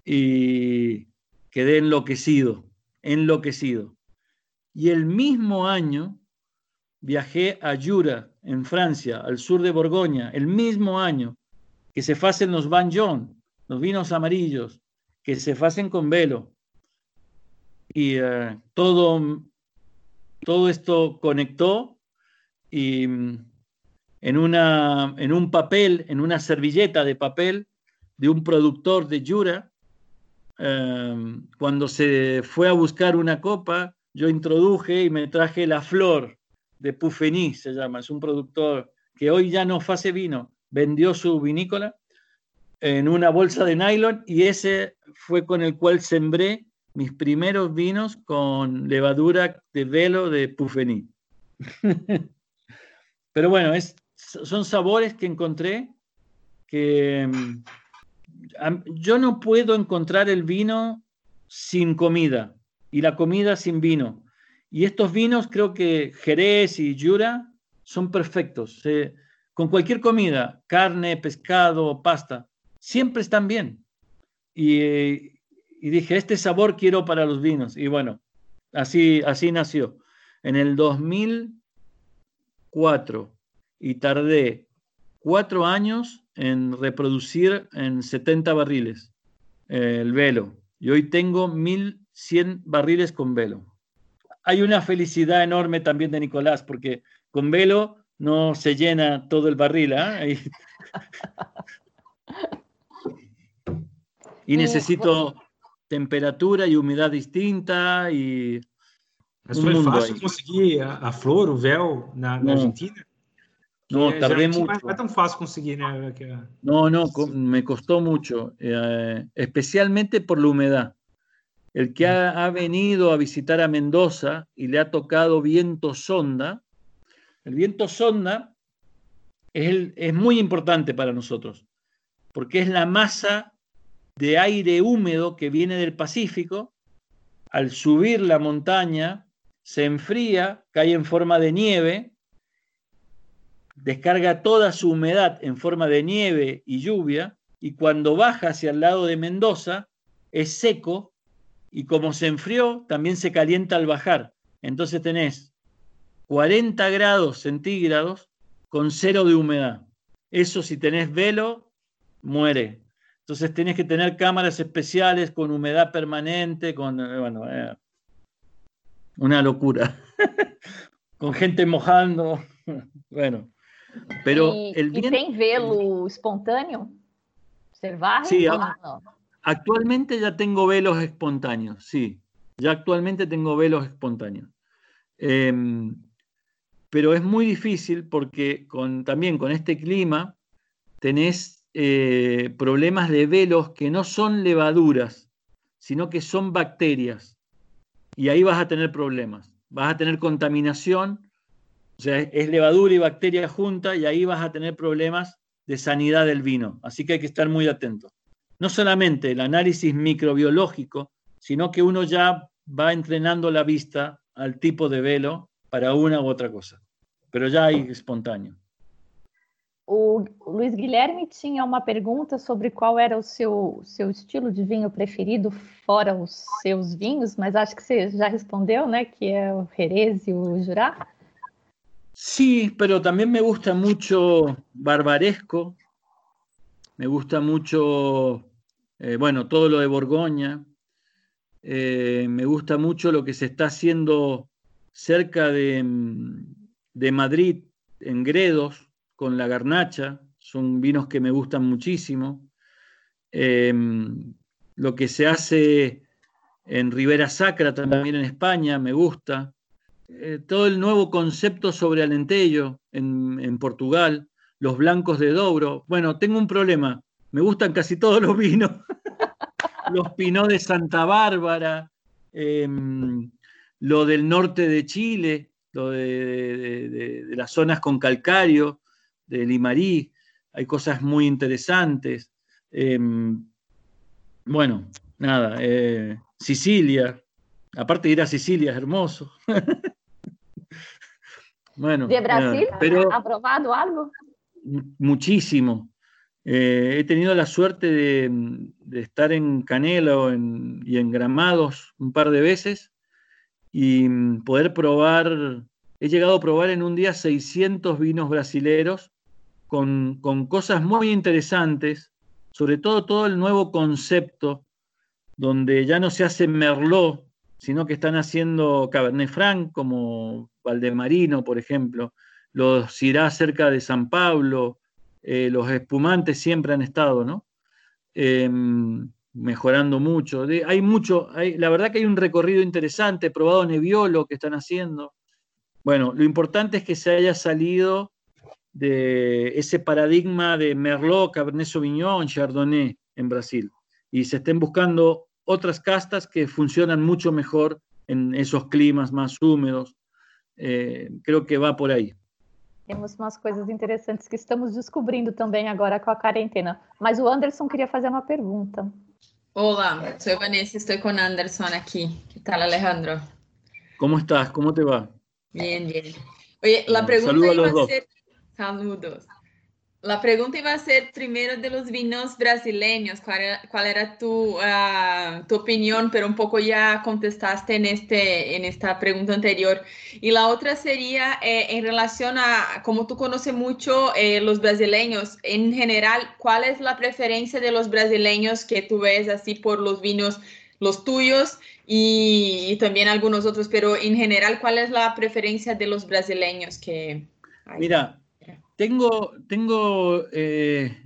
Y quedé enloquecido, enloquecido. Y el mismo año viajé a Jura, en Francia, al sur de Borgoña, el mismo año que se hacen los John, los vinos amarillos, que se hacen con velo. Y eh, todo, todo esto conectó y en, una, en un papel, en una servilleta de papel de un productor de Jura, eh, cuando se fue a buscar una copa, yo introduje y me traje la flor de Pufení, se llama, es un productor que hoy ya no hace vino, vendió su vinícola en una bolsa de nylon y ese fue con el cual sembré mis primeros vinos con levadura de velo de Pufení. Pero bueno, es, son sabores que encontré que mm, yo no puedo encontrar el vino sin comida y la comida sin vino. Y estos vinos, creo que Jerez y Jura, son perfectos. con cualquier comida, carne, pescado, pasta, siempre están bien. Y, dije, este sabor quiero para los vinos. Y bueno, así, así nació. En el 2004 y tardé cuatro años en reproducir en 70 barriles eh, el velo. Y hoy tengo mil 100 barriles con velo. Hay una felicidad enorme también de Nicolás, porque con velo no se llena todo el barril. ¿eh? y necesito temperatura y humedad distinta y Mas foi fácil conseguir a, a, flor, o véu, na, na Argentina? No, tardé mucho. Não é tão fácil conseguir, né? No, no, me costó mucho, eh, especialmente por la humedad. El que ha, ha, venido a visitar a Mendoza y le ha tocado viento sonda, el viento sonda es, el, es muy importante para nosotros, porque es la masa de aire húmedo que viene del Pacífico, al subir la montaña, se enfría, cae en forma de nieve, descarga toda su humedad en forma de nieve y lluvia, y cuando baja hacia el lado de Mendoza, es seco, y como se enfrió, también se calienta al bajar. Entonces tenés 40 grados centígrados con cero de humedad. Eso si tenés velo, muere. Entonces tenés que tener cámaras especiales con humedad permanente, con, eh, bueno, eh, una locura. con gente mojando. bueno, pero el viento, ¿Y velo espontáneo? Sí, actualmente ya tengo velos espontáneos, sí. Ya actualmente tengo velos espontáneos. Em, pero es muy difícil porque con, también con este clima tenés eh, problemas de velos que no son levaduras, sino que son bacterias. Y ahí vas a tener problemas. Vas a tener contaminación, o sea, es levadura y bacteria junta, y ahí vas a tener problemas de sanidad del vino. Así que hay que estar muy atentos. No solamente el análisis microbiológico, sino que uno ya va entrenando la vista al tipo de velo para una u otra cosa. Pero ya hay espontáneo. O Luiz Guilherme tinha uma pergunta sobre qual era o seu, seu estilo de vinho preferido, fora os seus vinhos, mas acho que você já respondeu, né? Que é o Jerez e o Jurá. Sí, pero también me gusta mucho Barbaresco, me gusta mucho, eh, bueno, todo lo de Borgoña, eh, me gusta mucho lo que se está haciendo cerca de, de Madrid, en Gredos, con la garnacha, son vinos que me gustan muchísimo. Em, lo que se hace en Ribera Sacra, también en España, me gusta. Eh, todo el nuevo concepto sobre Alentejo en, en, Portugal, los blancos de Douro. Bueno, tengo un problema, me gustan casi todos los vinos. los Pinot de Santa Bárbara, em, lo del norte de Chile, lo de las zonas con calcario, de Limarí, hay cosas muy interesantes. Em, bueno, nada, eh, Sicilia, aparte de ir a Sicilia es hermoso. bueno, ¿De Brasil? Pero, ¿Ha probado algo? Muchísimo. Eh, he tenido la suerte de, estar en Canela y en Gramados un par de veces y poder probar, he llegado a probar en un día 600 vinos brasileros con, cosas muy interesantes, sobre todo todo el nuevo concepto, donde ya no se hace Merlot, sino que están haciendo Cabernet Franc, como Valdemarino, por ejemplo, los irá cerca de San Pablo, eh, los espumantes siempre han estado, ¿no? Em, mejorando mucho. hay mucho, la verdad que hay un recorrido interesante, probado Nebbiolo que están haciendo. Bueno, lo importante es que se haya salido de ese paradigma de Merlot, Cabernet Sauvignon, Chardonnay en Brasil. Y se estén buscando otras castas que funcionan mucho mejor en esos climas más húmedos. Eh, creo que va por aí. Temos umas coisas interessantes que estamos descobrindo também agora com a quarentena. Mas o Anderson queria fazer uma pergunta. Olá, sou Vanessa, estou com Anderson aqui. Que tal, Alejandro? Como estás? Como te va? Bien, bien. Oye, la pregunta iba a ser Saludos. La pregunta iba a ser primero de los vinos brasileños, cuál era, era tu, opinión, pero un poco ya contestaste en, este, en esta pregunta anterior. Y la otra sería eh, en relación a, como tú conoces mucho eh, los brasileños, en general, ¿cuál es la preferencia de los brasileños que tú ves así por los vinos, los tuyos y, y también algunos otros, pero en general, ¿cuál es la preferencia de los brasileños que... Hay? Mira, tengo, tengo eh,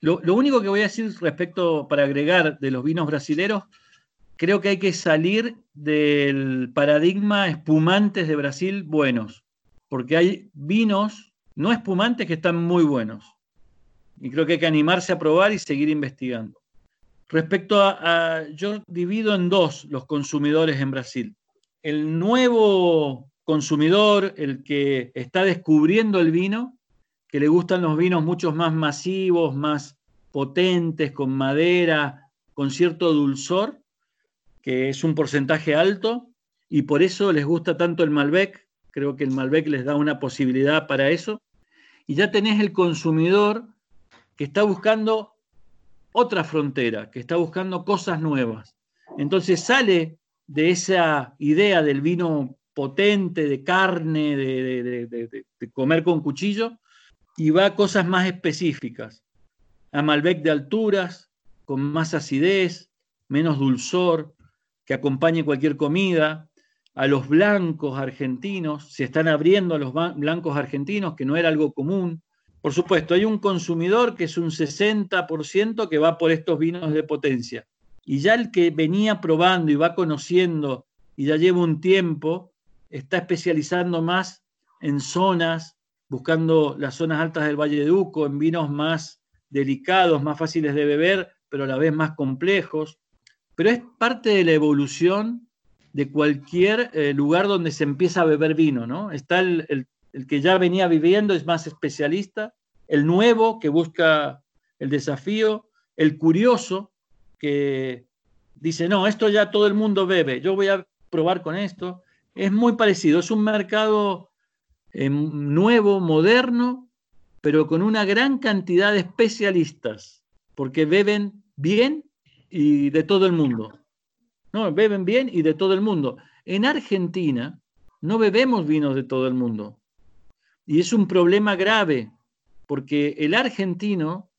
lo, único que voy a decir respecto, para agregar, de los vinos brasileros, creo que hay que salir del paradigma espumantes de Brasil buenos, porque hay vinos no espumantes que están muy buenos. Y creo que hay que animarse a probar y seguir investigando. Respecto a, yo divido en dos los consumidores en Brasil. El nuevo consumidor, el que está descubriendo el vino, que le gustan los vinos mucho más masivos, más potentes, con madera, con cierto dulzor, que es un porcentaje alto, y por eso les gusta tanto el Malbec. Creo que el Malbec les da una posibilidad para eso. Y ya tenés el consumidor que está buscando otra frontera, que está buscando cosas nuevas. Entonces sale de esa idea del vino potente, de carne, de, comer con cuchillo, y va a cosas más específicas. A Malbec de alturas, con más acidez, menos dulzor, que acompañe cualquier comida. A los blancos argentinos, se están abriendo a los blancos argentinos, que no era algo común. Por supuesto, hay un consumidor que es un 60% que va por estos vinos de potencia. Y ya el que venía probando y va conociendo y ya lleva un tiempo, está especializando más en zonas, buscando las zonas altas del Valle de Uco, en vinos más delicados, más fáciles de beber, pero a la vez más complejos. Pero es parte de la evolución de cualquier eh, lugar donde se empieza a beber vino, ¿no? Está el el que ya venía viviendo es más especialista, el nuevo que busca el desafío, el curioso que dice, no, esto ya todo el mundo bebe, yo voy a probar con esto. Es muy parecido, es un mercado eh, nuevo, moderno, pero con una gran cantidad de especialistas, porque beben bien y de todo el mundo. No, beben bien y de todo el mundo. En Argentina no bebemos vinos de todo el mundo. Y es un problema grave, porque el argentino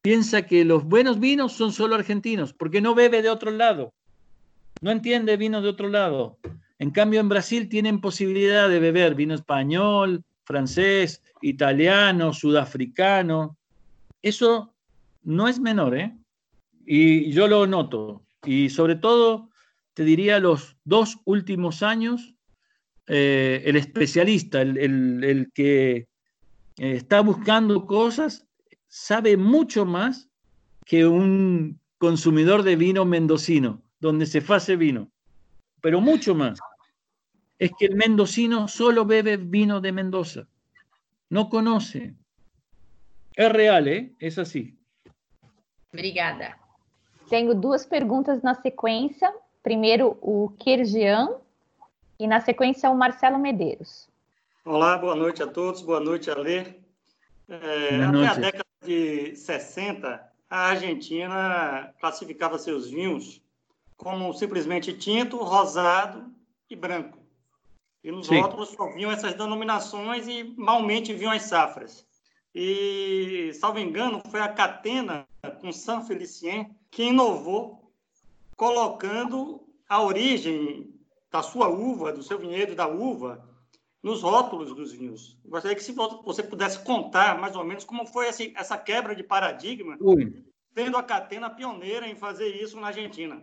piensa que los buenos vinos son solo argentinos, porque no bebe de otro lado, no entiende vino de otro lado. En cambio, en Brasil tienen posibilidad de beber vino español, francés, italiano, sudafricano. Eso no es menor, ¿eh? Y yo lo noto. Y sobre todo, te diría, los dos últimos años eh, el especialista, el, que eh, está buscando cosas, sabe mucho más que un consumidor de vino mendocino, donde se hace vino, pero mucho más. Es que el mendocino solo bebe vino de Mendoza, no conoce. Es real, ¿eh? Es así. Obrigada. Tengo dos preguntas na sequência. Primeiro, o Kerjian e na sequência o Marcelo Medeiros. Olá, boa noite a todos, boa noite, Alê. É, até a década de 60, a Argentina classificava seus vinhos como simplesmente tinto, rosado e branco. E nos Sim. rótulos só vinham essas denominações e malmente vinham as safras. E, salvo engano, foi a Catena, com San Felicien, que inovou, colocando a origem da sua uva, do seu vinhedo, da uva, nos rótulos dos vinhos. Gostaria que se você pudesse contar mais ou menos como foi essa, quebra de paradigma, tendo a Catena pioneira em fazer isso na Argentina.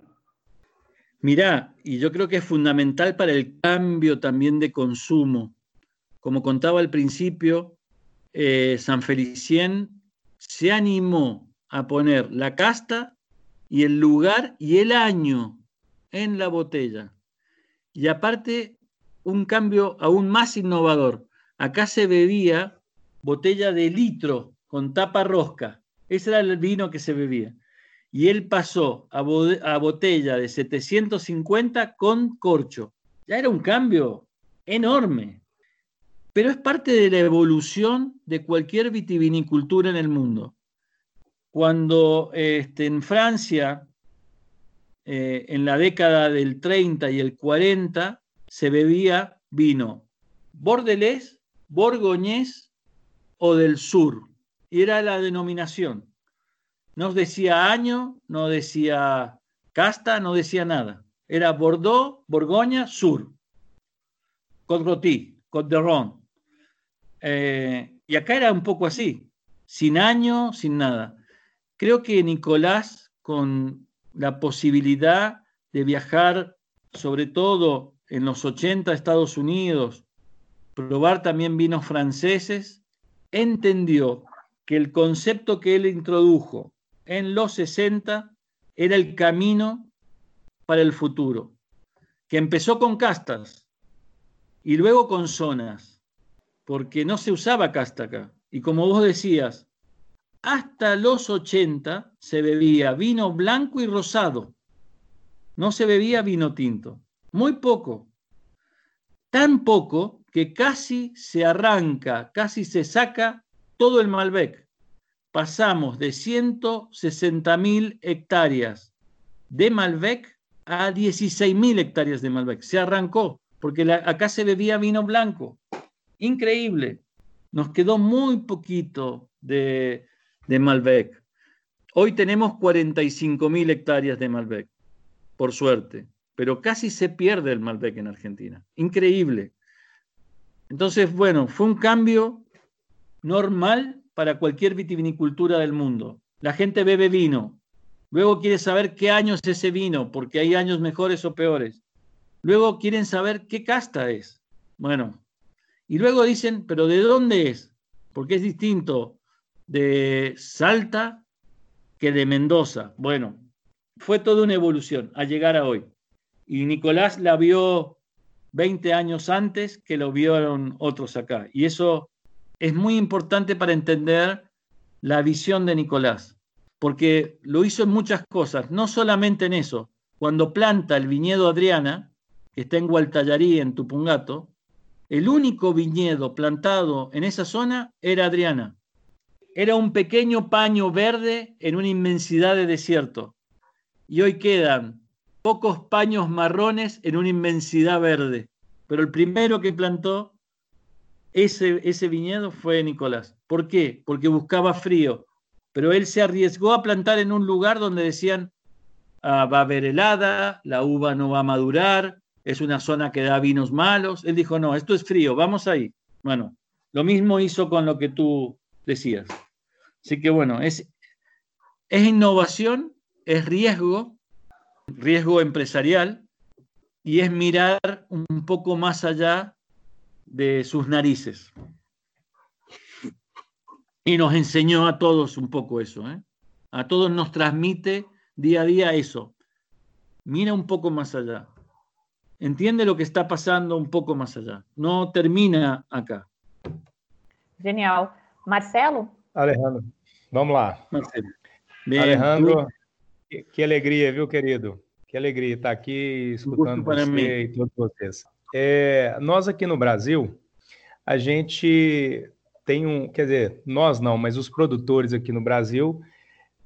Mirá, y yo creo que es fundamental para el cambio también de consumo. Como contaba al principio, eh, San Felicien se animó a poner la casta y el lugar y el año en la botella. Y aparte, un cambio aún más innovador. Acá se bebía botella de litro con tapa rosca. Ese era el vino que se bebía. Y él pasó a, botella de 750 con corcho. Ya era un cambio enorme. Pero es parte de la evolución de cualquier vitivinicultura en el mundo. Cuando este, en Francia eh, en la década del 30 y el 40 se bebía vino bordelés, borgoñés o del sur. Era la denominación. No decía año, no decía casta, no decía nada. Era Bordeaux, Borgoña, Sur. Côte-Rôti, Côte de eh, y acá era un poco así, sin año, sin nada. Creo que Nicolás, con la posibilidad de viajar, sobre todo en los 80 a Estados Unidos, probar también vinos franceses, entendió que el concepto que él introdujo en los 60 era el camino para el futuro, que empezó con castas y luego con zonas, porque no se usaba casta acá. Y como vos decías, hasta los 80 se bebía vino blanco y rosado, no se bebía vino tinto, muy poco, tan poco que casi se arranca, casi se saca todo el Malbec. Pasamos de 160 mil hectáreas de Malbec a 16 mil hectáreas de Malbec. Se arrancó, porque acá se bebía vino blanco. Increíble. Nos quedó muy poquito de, de Malbec. Hoy tenemos 45 mil hectáreas de Malbec, por suerte, pero casi se pierde el Malbec en Argentina. Increíble. Entonces, bueno, fue un cambio normal para cualquier vitivinicultura del mundo. La gente bebe vino, luego quiere saber qué año es ese vino, porque hay años mejores o peores. Luego quieren saber qué casta es. Bueno, y luego dicen, pero ¿de dónde es? Porque es distinto de Salta que de Mendoza. Bueno, fue toda una evolución a llegar a hoy. Y Nicolás la vio 20 años antes que lo vieron otros acá. Y eso es muy importante para entender la visión de Nicolás, porque lo hizo en muchas cosas, no solamente en eso. Cuando planta el viñedo Adriana, que está en Gualtallarí, en Tupungato, el único viñedo plantado en esa zona era Adriana era un pequeño paño verde en una inmensidad de desierto. Y hoy quedan pocos paños marrones en una inmensidad verde. Pero el primero que plantó ese, ese viñedo fue Nicolás. ¿Por qué? Porque buscaba frío. Pero él se arriesgó a plantar en un lugar donde decían, ah, va a haber helada, la uva no va a madurar, es una zona que da vinos malos. Él dijo, no, esto es frío, vamos ahí. Bueno, lo mismo hizo con lo que tú decías. Así que bueno, es, es innovación, es riesgo, riesgo empresarial, y es mirar un poco más allá de sus narices. Y nos enseñó a todos un poco eso, ¿eh? A todos nos transmite día a día eso. Mira un poco más allá. Entiende lo que está pasando un poco más allá. No termina acá. Genial. Marcelo, Alejandro, vamos lá. Bem, Alejandro, que, que, alegria, viu, querido? Que alegria estar aqui escutando você mim. e todos vocês. É, nós aqui no Brasil, a gente tem um, quer dizer, nós não, mas os produtores aqui no Brasil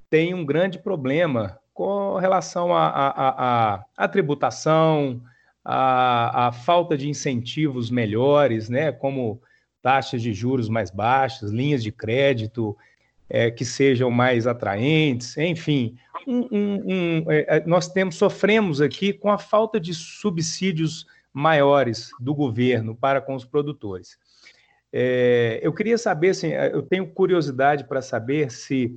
têm um grande problema com relação à tributação, a falta de incentivos melhores, né, como taxas de juros mais baixas, linhas de crédito é, que sejam mais atraentes, enfim, um, um, um, é, é, nós temos sofremos aqui com a falta de subsídios maiores do governo para com os produtores. É, eu queria saber, assim, eu tenho curiosidade para saber se,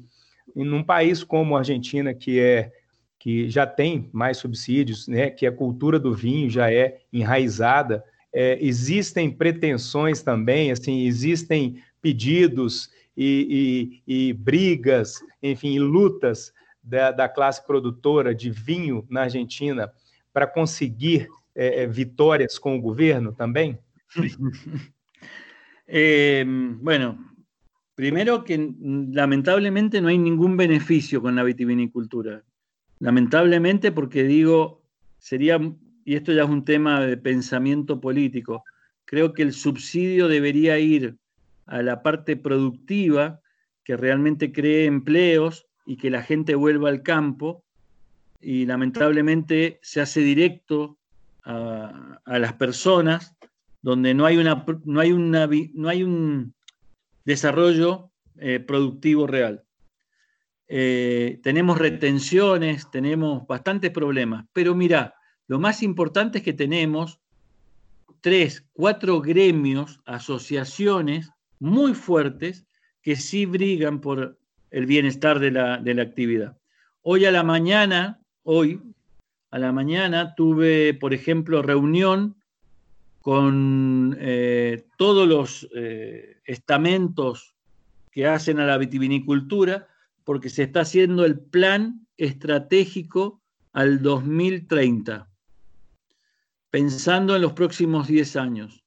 em um país como a Argentina, que é que já tem mais subsídios, né, que a cultura do vinho já é enraizada, é, existem pretensões também, assim, existem pedidos e, e, e brigas, enfim, lutas da, da, classe produtora de vinho na Argentina para conseguir é, vitórias com o governo também? Eh, bueno, primero que lamentablemente no hay ningún beneficio con la vitivinicultura. Lamentablemente porque digo, sería y esto ya es un tema de pensamiento político, creo que el subsidio debería ir a la parte productiva que realmente cree empleos y que la gente vuelva al campo y lamentablemente se hace directo a, las personas donde no hay, una, no hay, una, no hay un desarrollo eh, productivo real. Eh, tenemos retenciones, tenemos bastantes problemas, pero mira, lo más importante es que tenemos tres, cuatro gremios, asociaciones muy fuertes que sí brigan por el bienestar de la, actividad. Hoy a la mañana, hoy, a la mañana tuve, por ejemplo, reunión con eh, todos los eh, estamentos que hacen a la vitivinicultura, porque se está haciendo el plan estratégico al 2030, pensando en los próximos 10 años.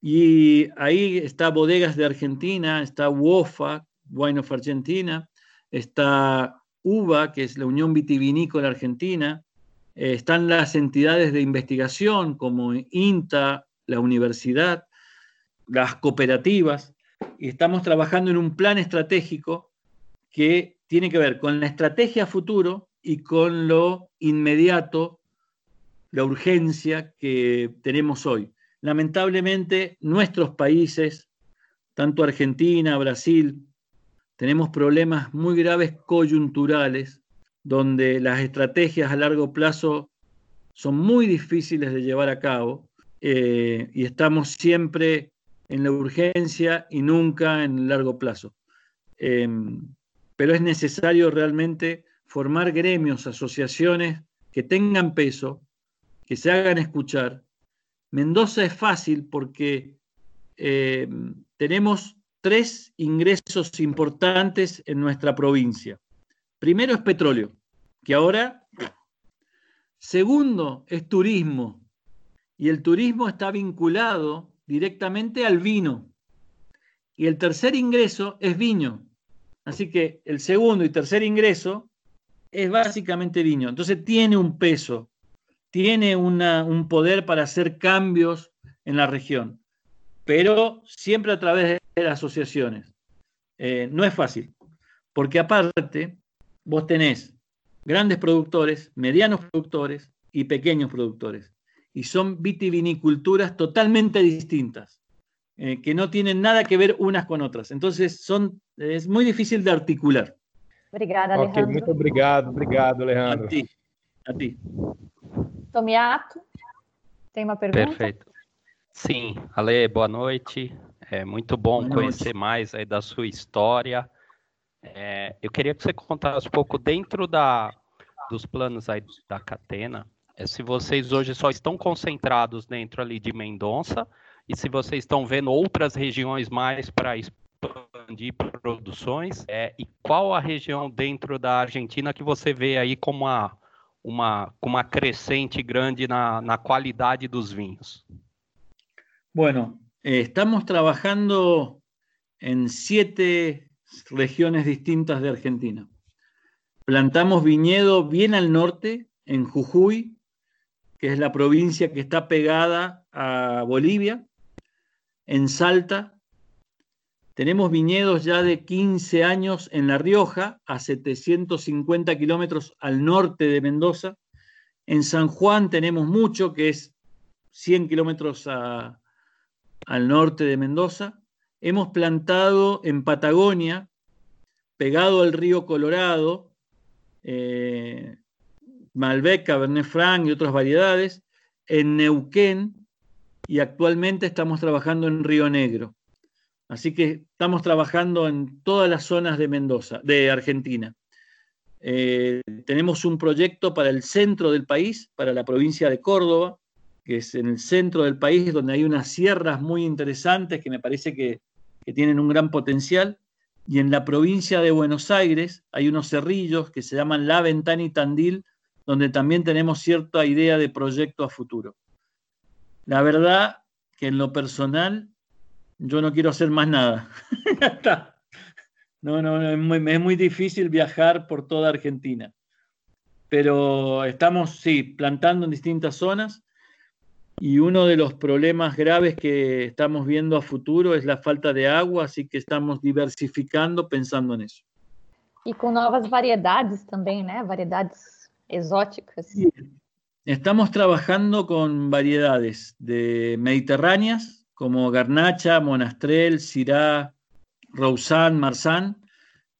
Y ahí está Bodegas de Argentina, está WOFA, Wine of Argentina, está UVA, que es la Unión Vitivinícola Argentina, eh, están las entidades de investigación como INTA, la universidad, las cooperativas, y estamos trabajando en un plan estratégico que tiene que ver con la estrategia futuro y con lo inmediato, la urgencia que tenemos hoy. Lamentablemente, nuestros países, tanto Argentina, Brasil, tenemos problemas muy graves coyunturales, donde las estrategias a largo plazo son muy difíciles de llevar a cabo eh, y estamos siempre en la urgencia y nunca en el largo plazo. Em, pero es necesario realmente formar gremios, asociaciones que tengan peso, que se hagan escuchar. Mendoza es fácil porque em, tenemos tres ingresos importantes en nuestra provincia. Primero es petróleo, que ahora... Segundo es turismo, y el turismo está vinculado directamente al vino. Y el tercer ingreso es viño. Así que el segundo y tercer ingreso es básicamente viño. Entonces tiene un peso, tiene un poder para hacer cambios en la región, pero siempre a través de asociaciones. Eh, no es fácil, porque aparte vos tenés grandes productores, medianos productores y pequeños productores. Y son vitiviniculturas totalmente distintas, eh, que no tienen nada que ver unas con otras. Entonces son, es muy difícil de articular. Obrigada, Alejandro. Ok, muito obrigado, obrigado, Alejandro. A ti. A ti. Tomiato, tem uma pergunta? Perfeito. Sim, Ale, boa noite. É muito bom boa conhecer noite. mais aí da sua história. É, eu queria que você contasse um pouco dentro da, dos planos aí da Catena, é, se vocês hoje só estão concentrados dentro ali de Mendonça e se vocês estão vendo outras regiões mais para expandir produções é, e qual a região dentro da Argentina que você vê aí como uma, uma, uma crescente grande na, na qualidade dos vinhos? Bueno, eh, estamos trabajando en siete regiones distintas de Argentina. Plantamos viñedo bien al norte, en Jujuy, que es la provincia que está pegada a Bolivia, en Salta. Tenemos viñedos ya de 15 años en La Rioja, a 750 kilómetros al norte de Mendoza. En San Juan tenemos mucho, que es 100 kilómetros al norte de Mendoza. Hemos plantado en Patagonia, pegado al río Colorado, eh, Malbec, Cabernet Franc y otras variedades, en Neuquén y actualmente estamos trabajando en Río Negro. Así que estamos trabajando en todas las zonas de Mendoza, de Argentina. Eh, tenemos un proyecto para el centro del país, para la provincia de Córdoba, que es en el centro del país, donde hay unas sierras muy interesantes que me parece que, que tienen un gran potencial. Y en la provincia de Buenos Aires hay unos cerrillos que se llaman La Ventana y Tandil, donde también tenemos cierta idea de proyecto a futuro. La verdad que en lo personal yo no quiero hacer más nada. no, no, es muy, es muy difícil viajar por toda Argentina. Pero estamos, sí, plantando en distintas zonas y uno de los problemas graves que estamos viendo a futuro es la falta de agua, así que estamos diversificando pensando en eso. Y con nuevas variedades también, ¿no? Variedades exóticas. Sí. Estamos trabajando con variedades de mediterráneas como garnacha, monastrel, syrah, roussan, marsan.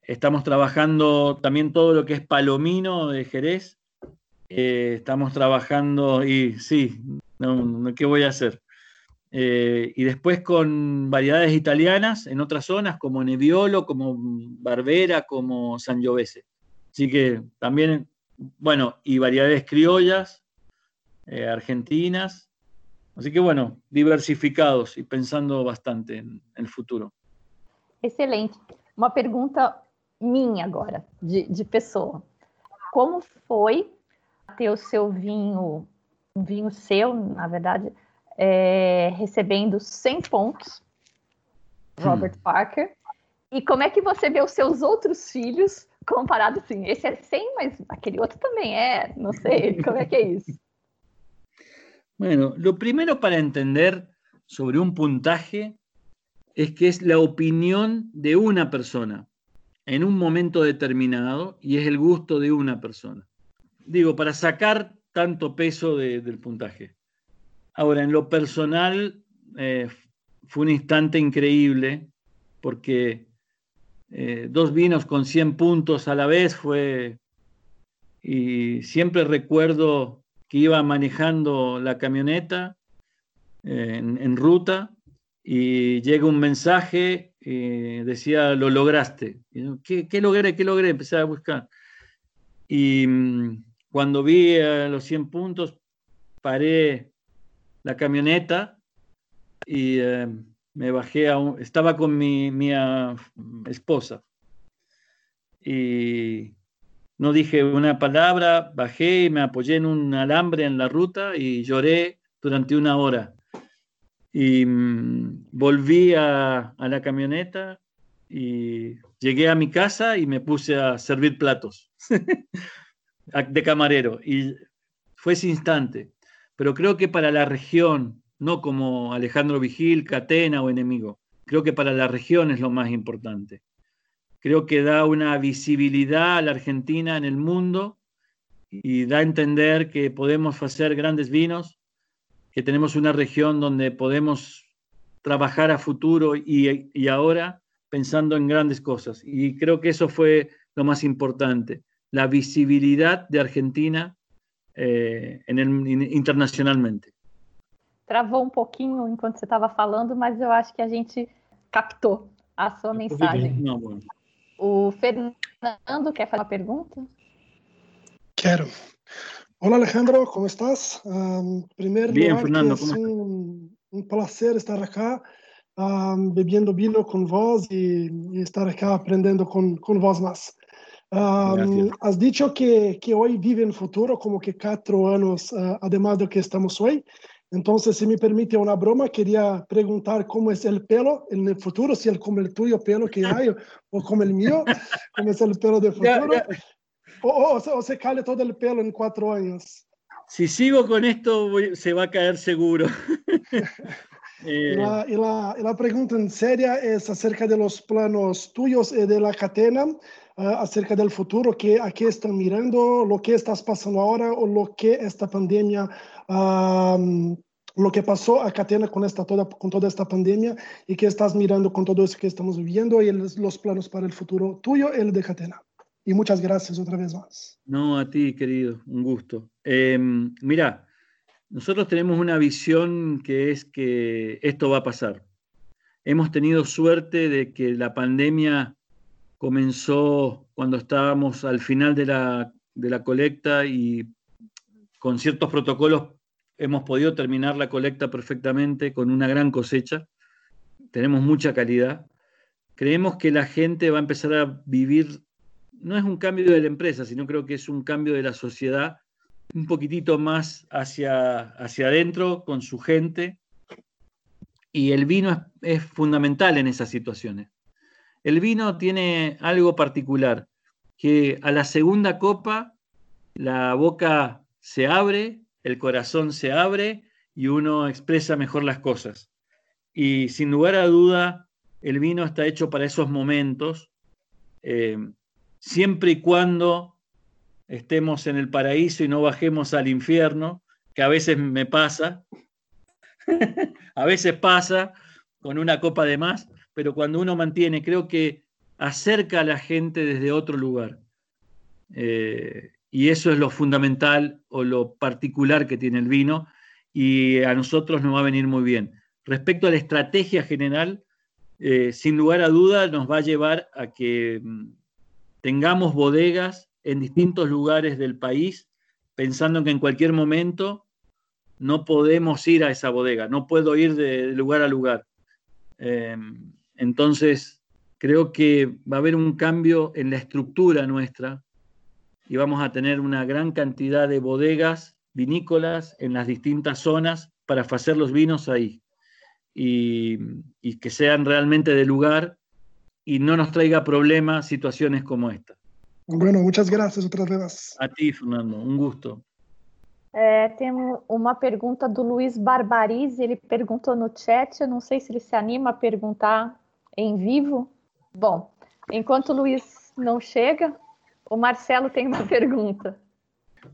Estamos trabajando también todo lo que es palomino de Jerez. Eh, estamos trabajando, y sí, no, ¿qué voy a hacer? Eh, y después con variedades italianas en otras zonas como Nebbiolo, como Barbera, como Sangiovese. Así que también bueno, y variedades criollas, eh, argentinas. Así que bueno, diversificados y pensando bastante en, el futuro. Excelente. Uma pergunta minha agora, de, de pessoa. Como foi ter o seu vinho, um vinho seu, na verdade, é, recebendo 100 pontos, Robert hum. Parker, e como é que você vê os seus outros filhos comparado assim? Esse é 100, mas aquele outro também é, não sei, como é que é isso? Bueno, lo primero para entender sobre un puntaje es que es la opinión de una persona en un momento determinado y es el gusto de una persona. Digo, para sacar tanto peso del puntaje. Ahora, en lo personal, eh, fue un instante increíble porque eh, dos vinos con 100 puntos a la vez fue... Y siempre recuerdo que iba manejando la camioneta eh, en, ruta y llega un mensaje y decía, lo lograste. ¿Qué, ¿Qué, logré? ¿Qué logré? Empecé a buscar. Y mm, cuando vi los 100 puntos, paré la camioneta y eh, me bajé estaba con mi, mi ah, esposa y no dije una palabra, bajé y me apoyé en un alambre en la ruta y lloré durante una hora. Y mm, volví a, la camioneta y llegué a mi casa y me puse a servir platos de camarero. Y fue ese instante. Pero creo que para la región, no como Alejandro Vigil, Catena o enemigo. Creo que para la región es lo más importante. Creo que da una visibilidad a la Argentina en el mundo y da a entender que podemos hacer grandes vinos, que tenemos una región donde podemos trabajar a futuro y, y ahora pensando en grandes cosas. Y creo que eso fue lo más importante, la visibilidad de Argentina eh, en el, internacionalmente. travou um pouquinho enquanto você estava falando, mas eu acho que a gente captou a sua mensagem. Não, o Fernando quer fazer uma pergunta? Quero. Olá, Alejandro, como estás? Um, primeiro Bien, lugar, Fernando, é um, um prazer estar aqui, um, bebendo vinho com vós e, e, estar aqui aprendendo com, com vós mais. Um, has dicho que, que hoy vive en futuro como que cuatro años, uh, además de que estamos hoy. Entonces, si me permite una broma, quería preguntar cómo es el pelo en el futuro, si es como el tuyo pelo que hay o como el mío, cómo es el pelo de futuro, O, o, se cae todo el pelo en cuatro años. Si sigo con esto, se va a caer seguro. y, la, y, la, y, la, pregunta en seria es acerca de los planos tuyos y de la cadena, acerca del futuro, que aquí están mirando, lo que estás pasando ahora o lo que esta pandemia lo que pasó a Catena con, esta, toda, con toda esta pandemia y que estás mirando con todo eso que estamos viviendo y los planos para el futuro tuyo el de Catena. Y muchas gracias otra vez más. No, a ti, querido, un gusto. Eh, mira, nosotros tenemos una visión que es que esto va a pasar. Hemos tenido suerte de que la pandemia comenzó cuando estábamos al final de la, de la colecta y con ciertos protocolos hemos podido terminar la colecta perfectamente con una gran cosecha. Tenemos mucha calidad. Creemos que la gente va a empezar a vivir, no es un cambio de la empresa, sino creo que es un cambio de la sociedad un poquitito más hacia, hacia adentro con su gente. Y el vino es, es fundamental en esas situaciones. El vino tiene algo particular, que a la segunda copa la boca se abre, el corazón se abre y uno expresa mejor las cosas. Y sin lugar a duda, el vino está hecho para esos momentos, eh, siempre y cuando estemos en el paraíso y no bajemos al infierno, que a veces me pasa, a veces pasa con una copa de más, pero cuando uno mantiene, creo que acerca a la gente desde otro lugar. Eh, y eso es lo fundamental o lo particular que tiene el vino y a nosotros nos va a venir muy bien. Respecto a la estrategia general, eh, sin lugar a duda nos va a llevar a que mm, tengamos bodegas en distintos lugares del país, pensando que en cualquier momento no podemos ir a esa bodega, no puedo ir de lugar a lugar. Em, entonces, creo que va a haber un cambio en la estructura nuestra y vamos a tener una gran cantidad de bodegas vinícolas en las distintas zonas para hacer los vinos ahí y, y que sean realmente de lugar y no nos traiga problemas situaciones como esta. Bueno, muchas gracias outras vezes. A ti, Fernando, um gosto. É, tem uma pergunta do Luiz Barbarize, ele perguntou no chat, eu não sei se ele se anima a perguntar em vivo. Bom, enquanto o Luiz não chega, o Marcelo tem uma pergunta.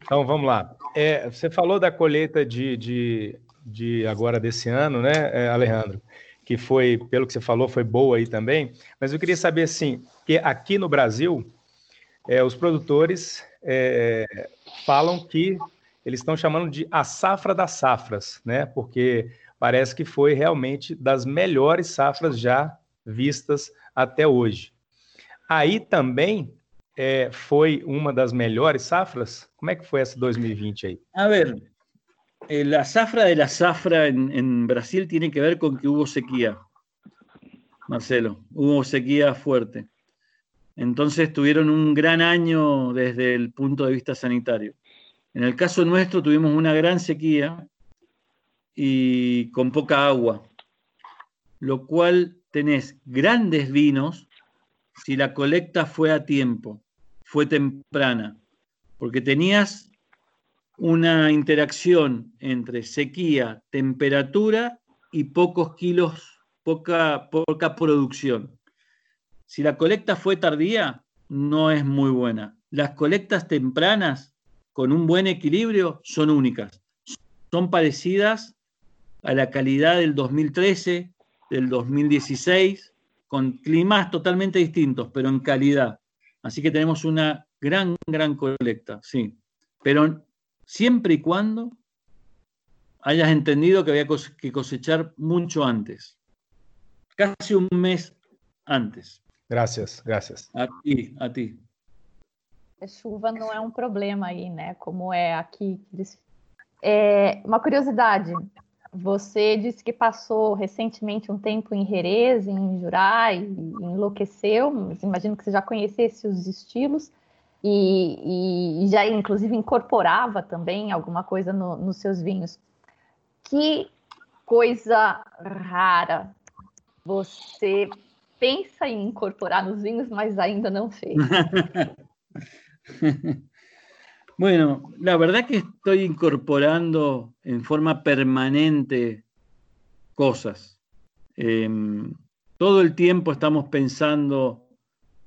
Então, vamos lá. É, você falou da colheita de, de, de agora desse ano, né, é, Alejandro? Que foi, pelo que você falou, foi boa aí também. Mas eu queria saber, assim, que aqui no Brasil, é, os produtores é, falam que eles estão chamando de a safra das safras, né? Porque parece que foi realmente das melhores safras já vistas até hoje. Aí também é, foi uma das melhores safras? Como é que foi essa 2020 aí? A ver, a safra de la safra em Brasil tem que ver com que houve sequía, Marcelo, houve sequía fuerte. Entonces tuvieron un gran año desde el punto de vista sanitario. En el caso nuestro tuvimos una gran sequía y con poca agua, lo cual tenés grandes vinos si la colecta fue a tiempo, fue temprana, porque tenías una interacción entre sequía, temperatura y pocos kilos, poca, poca producción. Si la colecta fue tardía, no es muy buena. Las colectas tempranas, con un buen equilibrio, son únicas. Son parecidas a la calidad del 2013, del 2016, con climas totalmente distintos, pero en calidad. Así que tenemos una gran, gran colecta, sí. Pero siempre y cuando hayas entendido que había que cosechar mucho antes, casi un mes antes. Graças, graças. A ti, a ti. Chuva não é um problema aí, né? Como é aqui. É, uma curiosidade. Você disse que passou recentemente um tempo em Jerez, em Jurá, e enlouqueceu. Mas imagino que você já conhecesse os estilos e, e já, inclusive, incorporava também alguma coisa no, nos seus vinhos. Que coisa rara você pensa em incorporar nos vinhos, mas ainda não fez. bueno, la verdad que estoy incorporando en forma permanente cosas. Eh, todo el tiempo estamos pensando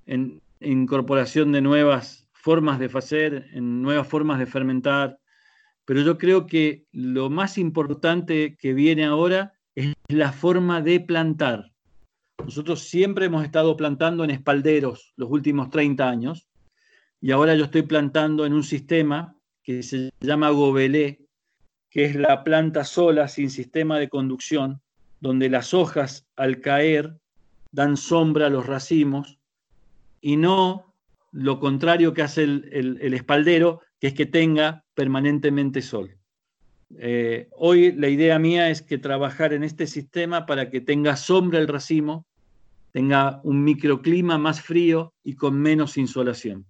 en incorporación de nuevas formas de hacer, en nuevas formas de fermentar, pero yo creo que lo más importante que viene ahora es la forma de plantar. Nosotros siempre hemos estado plantando en espalderos los últimos 30 años y ahora yo estoy plantando en un sistema que se llama Gobelé, que es la planta sola sin sistema de conducción, donde las hojas al caer dan sombra a los racimos y no lo contrario que hace el, espaldero, que es que tenga permanentemente sol. Eh, hoy la idea mía es que trabajar en este sistema para que tenga sombra el racimo tenga un microclima más frío y con menos insolación.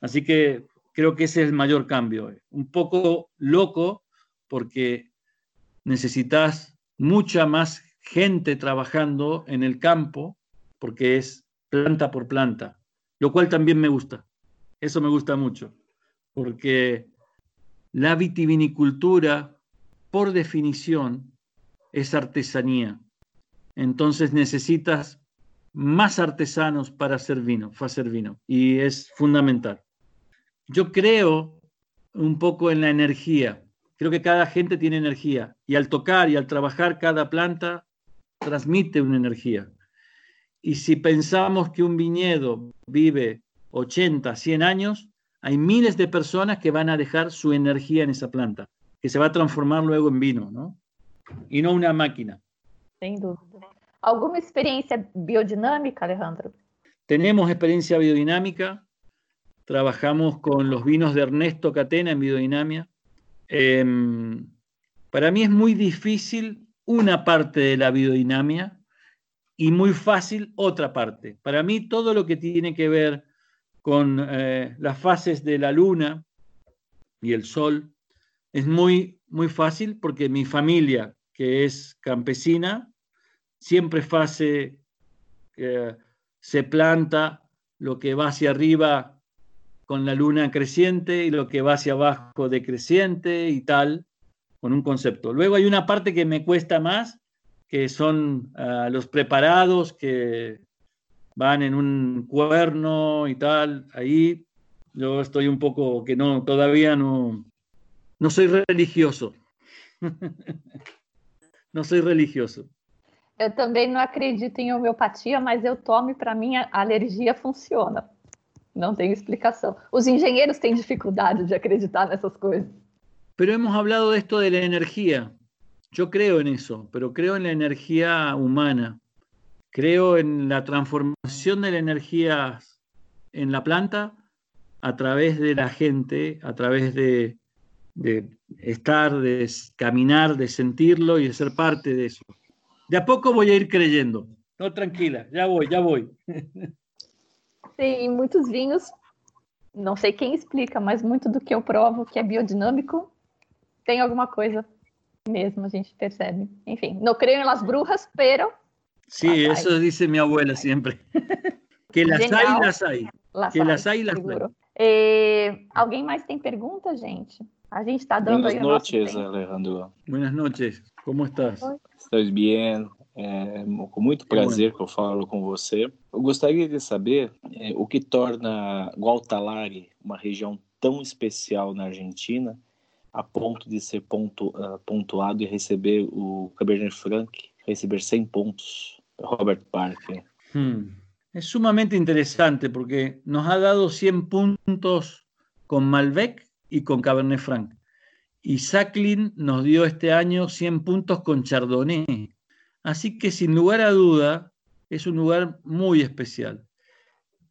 Así que creo que ese es el mayor cambio. Un poco loco porque necesitas mucha más gente trabajando en el campo porque es planta por planta, lo cual también me gusta. Eso me gusta mucho, porque la vitivinicultura, por definición, es artesanía. Entonces necesitas más artesanos para hacer vino, hacer vino, y es fundamental. Yo creo un poco en la energía. Creo que cada gente tiene energía y al tocar y al trabajar cada planta transmite una energía. Y si pensamos que un viñedo vive 80, 100 años, hay miles de personas que van a dejar su energía en esa planta, que se va a transformar luego en vino, ¿no? Y no una máquina. Sin duda. ¿Alguna experiencia biodinámica, Alejandro? Tenemos experiencia biodinámica. Trabajamos con los vinos de Ernesto Catena en biodinamia. Em, para mí es muy difícil una parte de la biodinamia y muy fácil otra parte. Para mí todo lo que tiene que ver con eh, las fases de la luna y el sol es muy, muy fácil porque mi familia, que es campesina, siempre hace, eh, se planta lo que va hacia arriba con la luna creciente y lo que va hacia abajo decreciente y tal, con un concepto. Luego hay una parte que me cuesta más, que son ah, los preparados que van en un cuerno y tal. Ahí yo estoy un poco que no, todavía no, no soy religioso. não sou religioso. Eu também não acredito em homeopatia, mas eu tomo e para mim a alergia funciona. Não tem explicação. Os engenheiros têm dificuldade de acreditar nessas coisas. Pero hemos hablado de esto de la energía. Yo creo en eso, pero creo en la energía humana. Creo en la transformación de la energía en la planta a través de la gente, a través de, de estar, de caminar, de sentirlo y de ser parte de eso. De a poco voy a ir creyendo. No, tranquila, já vou, já vou. Sim, muitos vinhos, não sei quem explica, mas muito do que eu provo que é biodinâmico tem alguma coisa mesmo, a gente percebe. Enfim, não creio em las brujas, pero. Sí, eso dice mi abuela siempre. que las Genial. hay, las hay. Las que hay, las hay, las hay. Eh, alguém mais tem pergunta, gente? A gente está dando Buenas noches, Alejandro. Buenas noches, como estás? Estás bem? É, com muito prazer que eu falo com você. Eu gostaria de saber é, o que torna Gualtalari uma região tão especial na Argentina, a ponto de ser ponto, uh, pontuado e receber o Cabernet Franc, receber 100 pontos, Robert Parker. Hmm. É sumamente interessante porque nos ha dado 100 pontos com Malbec y con Cabernet Franc. Y Sacklin nos dio este año 100 puntos con Chardonnay. Así que sin lugar a duda es un lugar muy especial.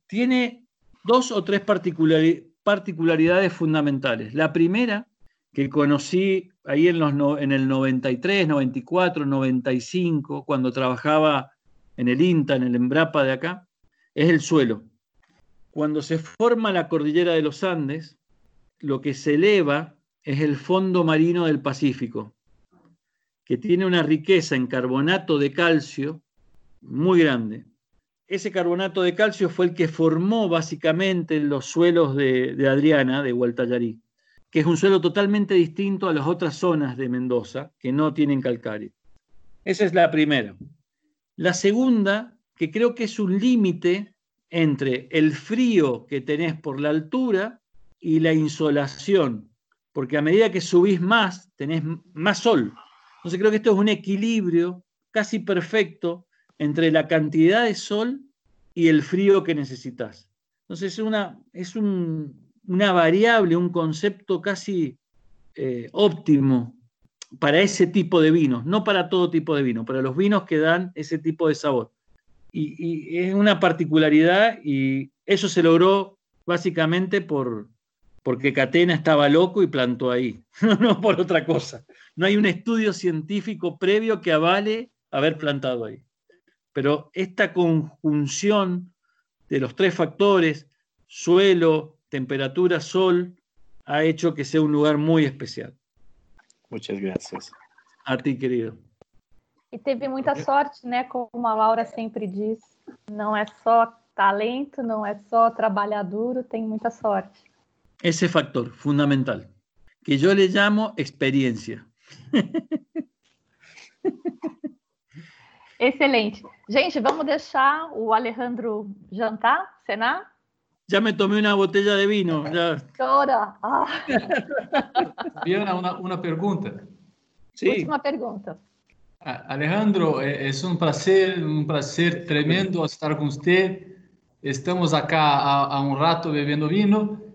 Tiene dos o tres particularidades fundamentales. La primera, que conocí ahí en, el 93, 94, 95, cuando trabajaba en el INTA, en el Embrapa de acá, es el suelo. Cuando se forma la cordillera de los Andes, lo que se eleva es el fondo marino del Pacífico, que tiene una riqueza en carbonato de calcio muy grande. Ese carbonato de calcio fue el que formó básicamente los suelos de, Adriana, de Gualtallarí, que es un suelo totalmente distinto a las otras zonas de Mendoza que no tienen calcario. Esa es la primera. La segunda, que creo que es un límite entre el frío que tenés por la altura y la insolación, porque a medida que subís más, tenés más sol. Entonces creo que esto es un equilibrio casi perfecto entre la cantidad de sol y el frío que necesitas. Entonces es una, es una variable, un concepto casi eh, óptimo para ese tipo de vinos, no para todo tipo de vino, para los vinos que dan ese tipo de sabor. y es una particularidad y eso se logró básicamente por, porque Catena estaba loco y plantó ahí, no por otra cosa. No hay un estudio científico previo que avale haber plantado ahí. Pero esta conjunción de los tres factores, suelo, temperatura, sol, ha hecho que sea un lugar muy especial. Muchas gracias. A ti, querido. E teve muita sorte, né? Como a Laura sempre diz, não é só talento, não é só trabalhar duro, tem muita sorte. Ese factor fundamental, que yo le llamo experiencia. Excelente. Gente, vamos deixar o Alejandro jantar, cenar? Ya me tomé una botella de vino. Ya. Chora. Ah. Diana, una, una pregunta. Sí. Última pregunta. Alejandro, es un placer, un placer tremendo estar con usted. Estamos acá a, a un rato bebiendo vino.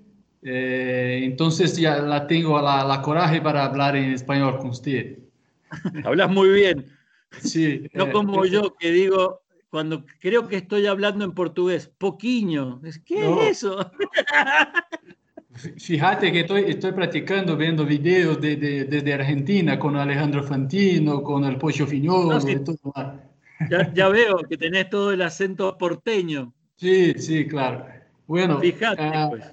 Eh, entonces ya la tengo la, la, coraje para hablar en español con usted. Hablas muy bien. Sí. No como yo que digo cuando creo que estoy hablando en portugués. Poquinho. ¿Qué es eso? Fíjate que estoy, estoy practicando viendo videos de, de, desde Argentina con Alejandro Fantino, con el Pollo Fiñolo y todo ya, ya, veo que tenés todo el acento porteño. Sí, sí, claro. Bueno, Fíjate, uh, pues.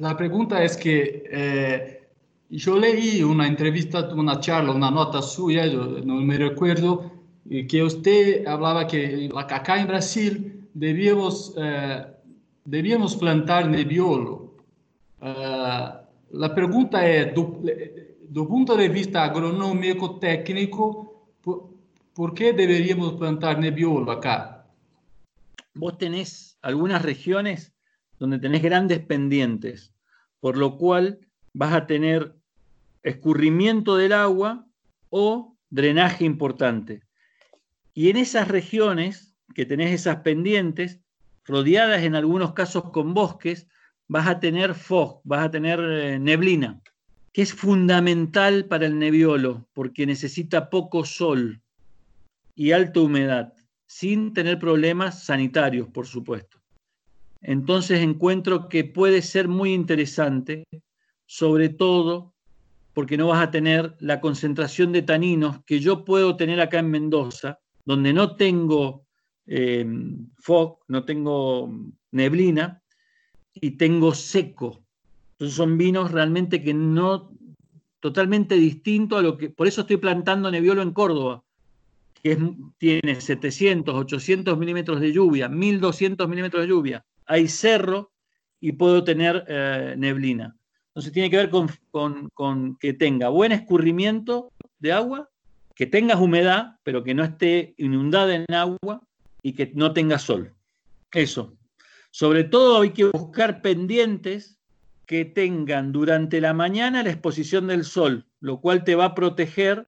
La pregunta es que eh, yo leí una entrevista, una charla, una nota suya, no me recuerdo, que usted hablaba que acá en Brasil debíamos, eh, debíamos plantar nebiolo. Uh, la pregunta es, do, punto de vista agronómico, técnico, por, qué deberíamos plantar nebiolo acá? Vos tenés algunas regiones donde tenés grandes pendientes, por lo cual vas a tener escurrimiento del agua o drenaje importante. Y en esas regiones que tenés esas pendientes, rodeadas en algunos casos con bosques, vas a tener fog, vas a tener eh, neblina, que es fundamental para el nebiolo porque necesita poco sol y alta humedad, sin tener problemas sanitarios, por supuesto. Entonces encuentro que puede ser muy interesante, sobre todo porque no vas a tener la concentración de taninos que yo puedo tener acá en Mendoza, donde no tengo eh, fog, no tengo neblina, y tengo seco. Entonces son vinos realmente que no, totalmente distinto a lo que, por eso estoy plantando Nebbiolo en Córdoba, que tiene 700, 800 milímetros de lluvia, 1200 milímetros de lluvia. Hay cerro y puedo tener eh, neblina. Entonces tiene que ver con, que tenga buen escurrimiento de agua, que tengas humedad, pero que no esté inundada en agua y que no tenga sol. Eso. Sobre todo hay que buscar pendientes que tengan durante la mañana la exposición del sol, lo cual te va a proteger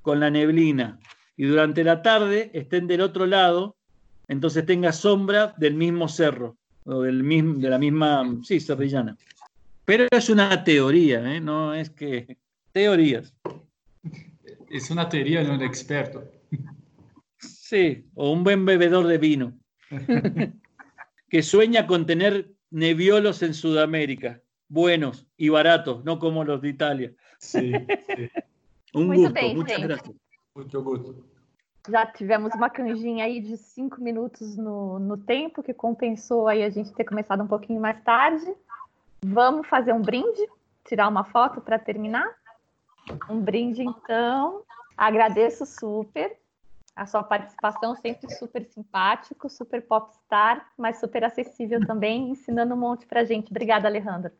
con la neblina. Y durante la tarde estén del otro lado, entonces tenga sombra del mismo cerro, o del mismo, de la misma, sí, serrillana. Pero es una teoría, ¿eh? no es que... Teorías. Es una teoría de un experto. Sí, o un buen bebedor de vino. que sueña con tener neviolos en Sudamérica, buenos y baratos, no como los de Italia. Sí, um Muito gusto, muchas gracias. Muito gusto. Já tivemos uma canjinha aí de cinco minutos no, no tempo, que compensou aí a gente ter começado um pouquinho mais tarde. Vamos fazer um brinde, tirar uma foto para terminar? Um brinde, então. Agradeço super a sua participação sempre super simpático, super popstar, mas super acessível também, ensinando um monte para gente. Obrigada, Alejandro.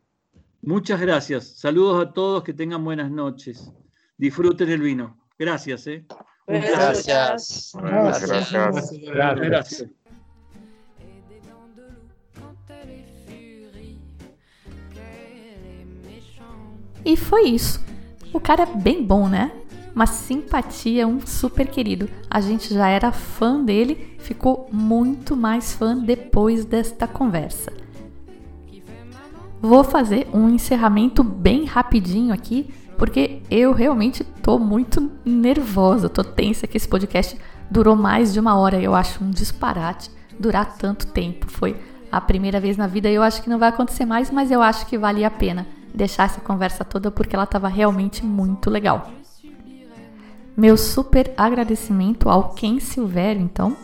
Muchas gracias. Saludos a todos, que tengan buenas noches. Disfruten el vino. Gracias. ¿eh? Gracias. Gracias. Gracias. gracias. E foi isso. O cara é bem bom, né? uma simpatia, um super querido. A gente já era fã dele, ficou muito mais fã depois desta conversa. Vou fazer um encerramento bem rapidinho aqui, porque eu realmente tô muito nervosa, tô tensa que esse podcast durou mais de uma hora. Eu acho um disparate durar tanto tempo. Foi a primeira vez na vida e eu acho que não vai acontecer mais, mas eu acho que vale a pena deixar essa conversa toda porque ela estava realmente muito legal. Meu super agradecimento ao Ken Silvério, então,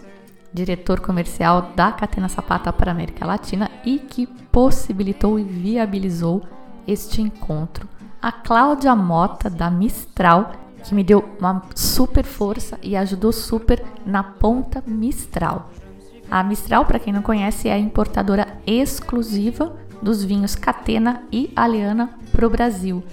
diretor comercial da Catena Sapata para a América Latina e que possibilitou e viabilizou este encontro. A Cláudia Mota, da Mistral, que me deu uma super força e ajudou super na ponta Mistral. A Mistral, para quem não conhece, é a importadora exclusiva dos vinhos Catena e Aliana para o Brasil.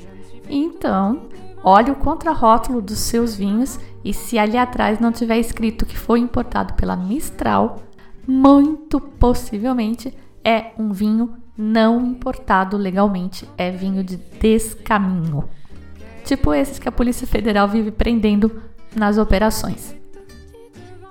Então, Olhe o contrarótulo dos seus vinhos e se ali atrás não tiver escrito que foi importado pela Mistral, muito possivelmente é um vinho não importado legalmente, é vinho de descaminho. Tipo esses que a Polícia Federal vive prendendo nas operações.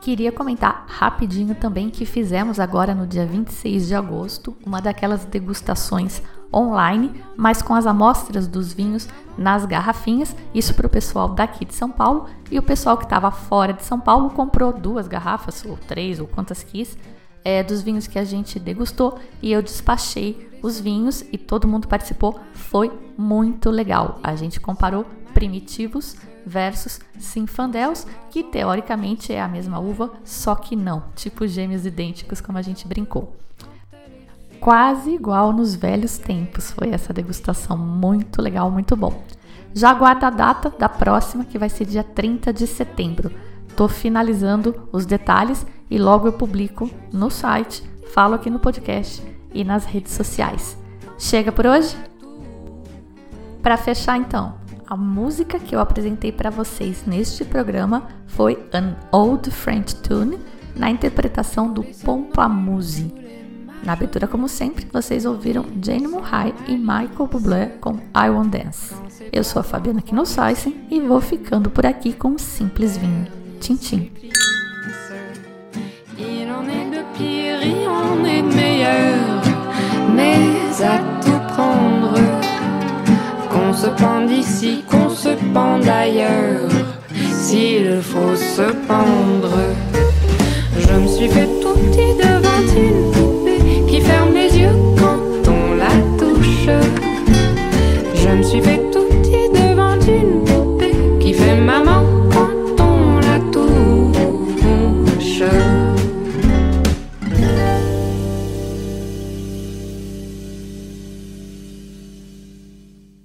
Queria comentar rapidinho também que fizemos agora no dia 26 de agosto uma daquelas degustações online, mas com as amostras dos vinhos nas garrafinhas, isso para o pessoal daqui de São Paulo, e o pessoal que estava fora de São Paulo comprou duas garrafas, ou três, ou quantas quis, é, dos vinhos que a gente degustou, e eu despachei os vinhos e todo mundo participou. Foi muito legal. A gente comparou primitivos versus Sinfandels, que teoricamente é a mesma uva, só que não, tipo gêmeos idênticos, como a gente brincou. Quase igual nos velhos tempos foi essa degustação, muito legal, muito bom. Já aguarda a data da próxima, que vai ser dia 30 de setembro. Tô finalizando os detalhes e logo eu publico no site, falo aqui no podcast e nas redes sociais. Chega por hoje? Para fechar então, a música que eu apresentei para vocês neste programa foi An Old French Tune, na interpretação do Pompamuse. Na abertura, como sempre, vocês ouviram Jane Murray e Michael Bublé com I Want Dance. Eu sou a Fabiana Knossaisen e vou ficando por aqui com um simples vinho. Tchim, tchim. Pire, il en est meilleur, mais à tout prendre. Qu'on se pende ici, qu'on se pende ailleurs, s'il faut se pendre. Je me suis fait tout petit devant une poupée qui ferme les yeux quand on la touche. Je me suis fait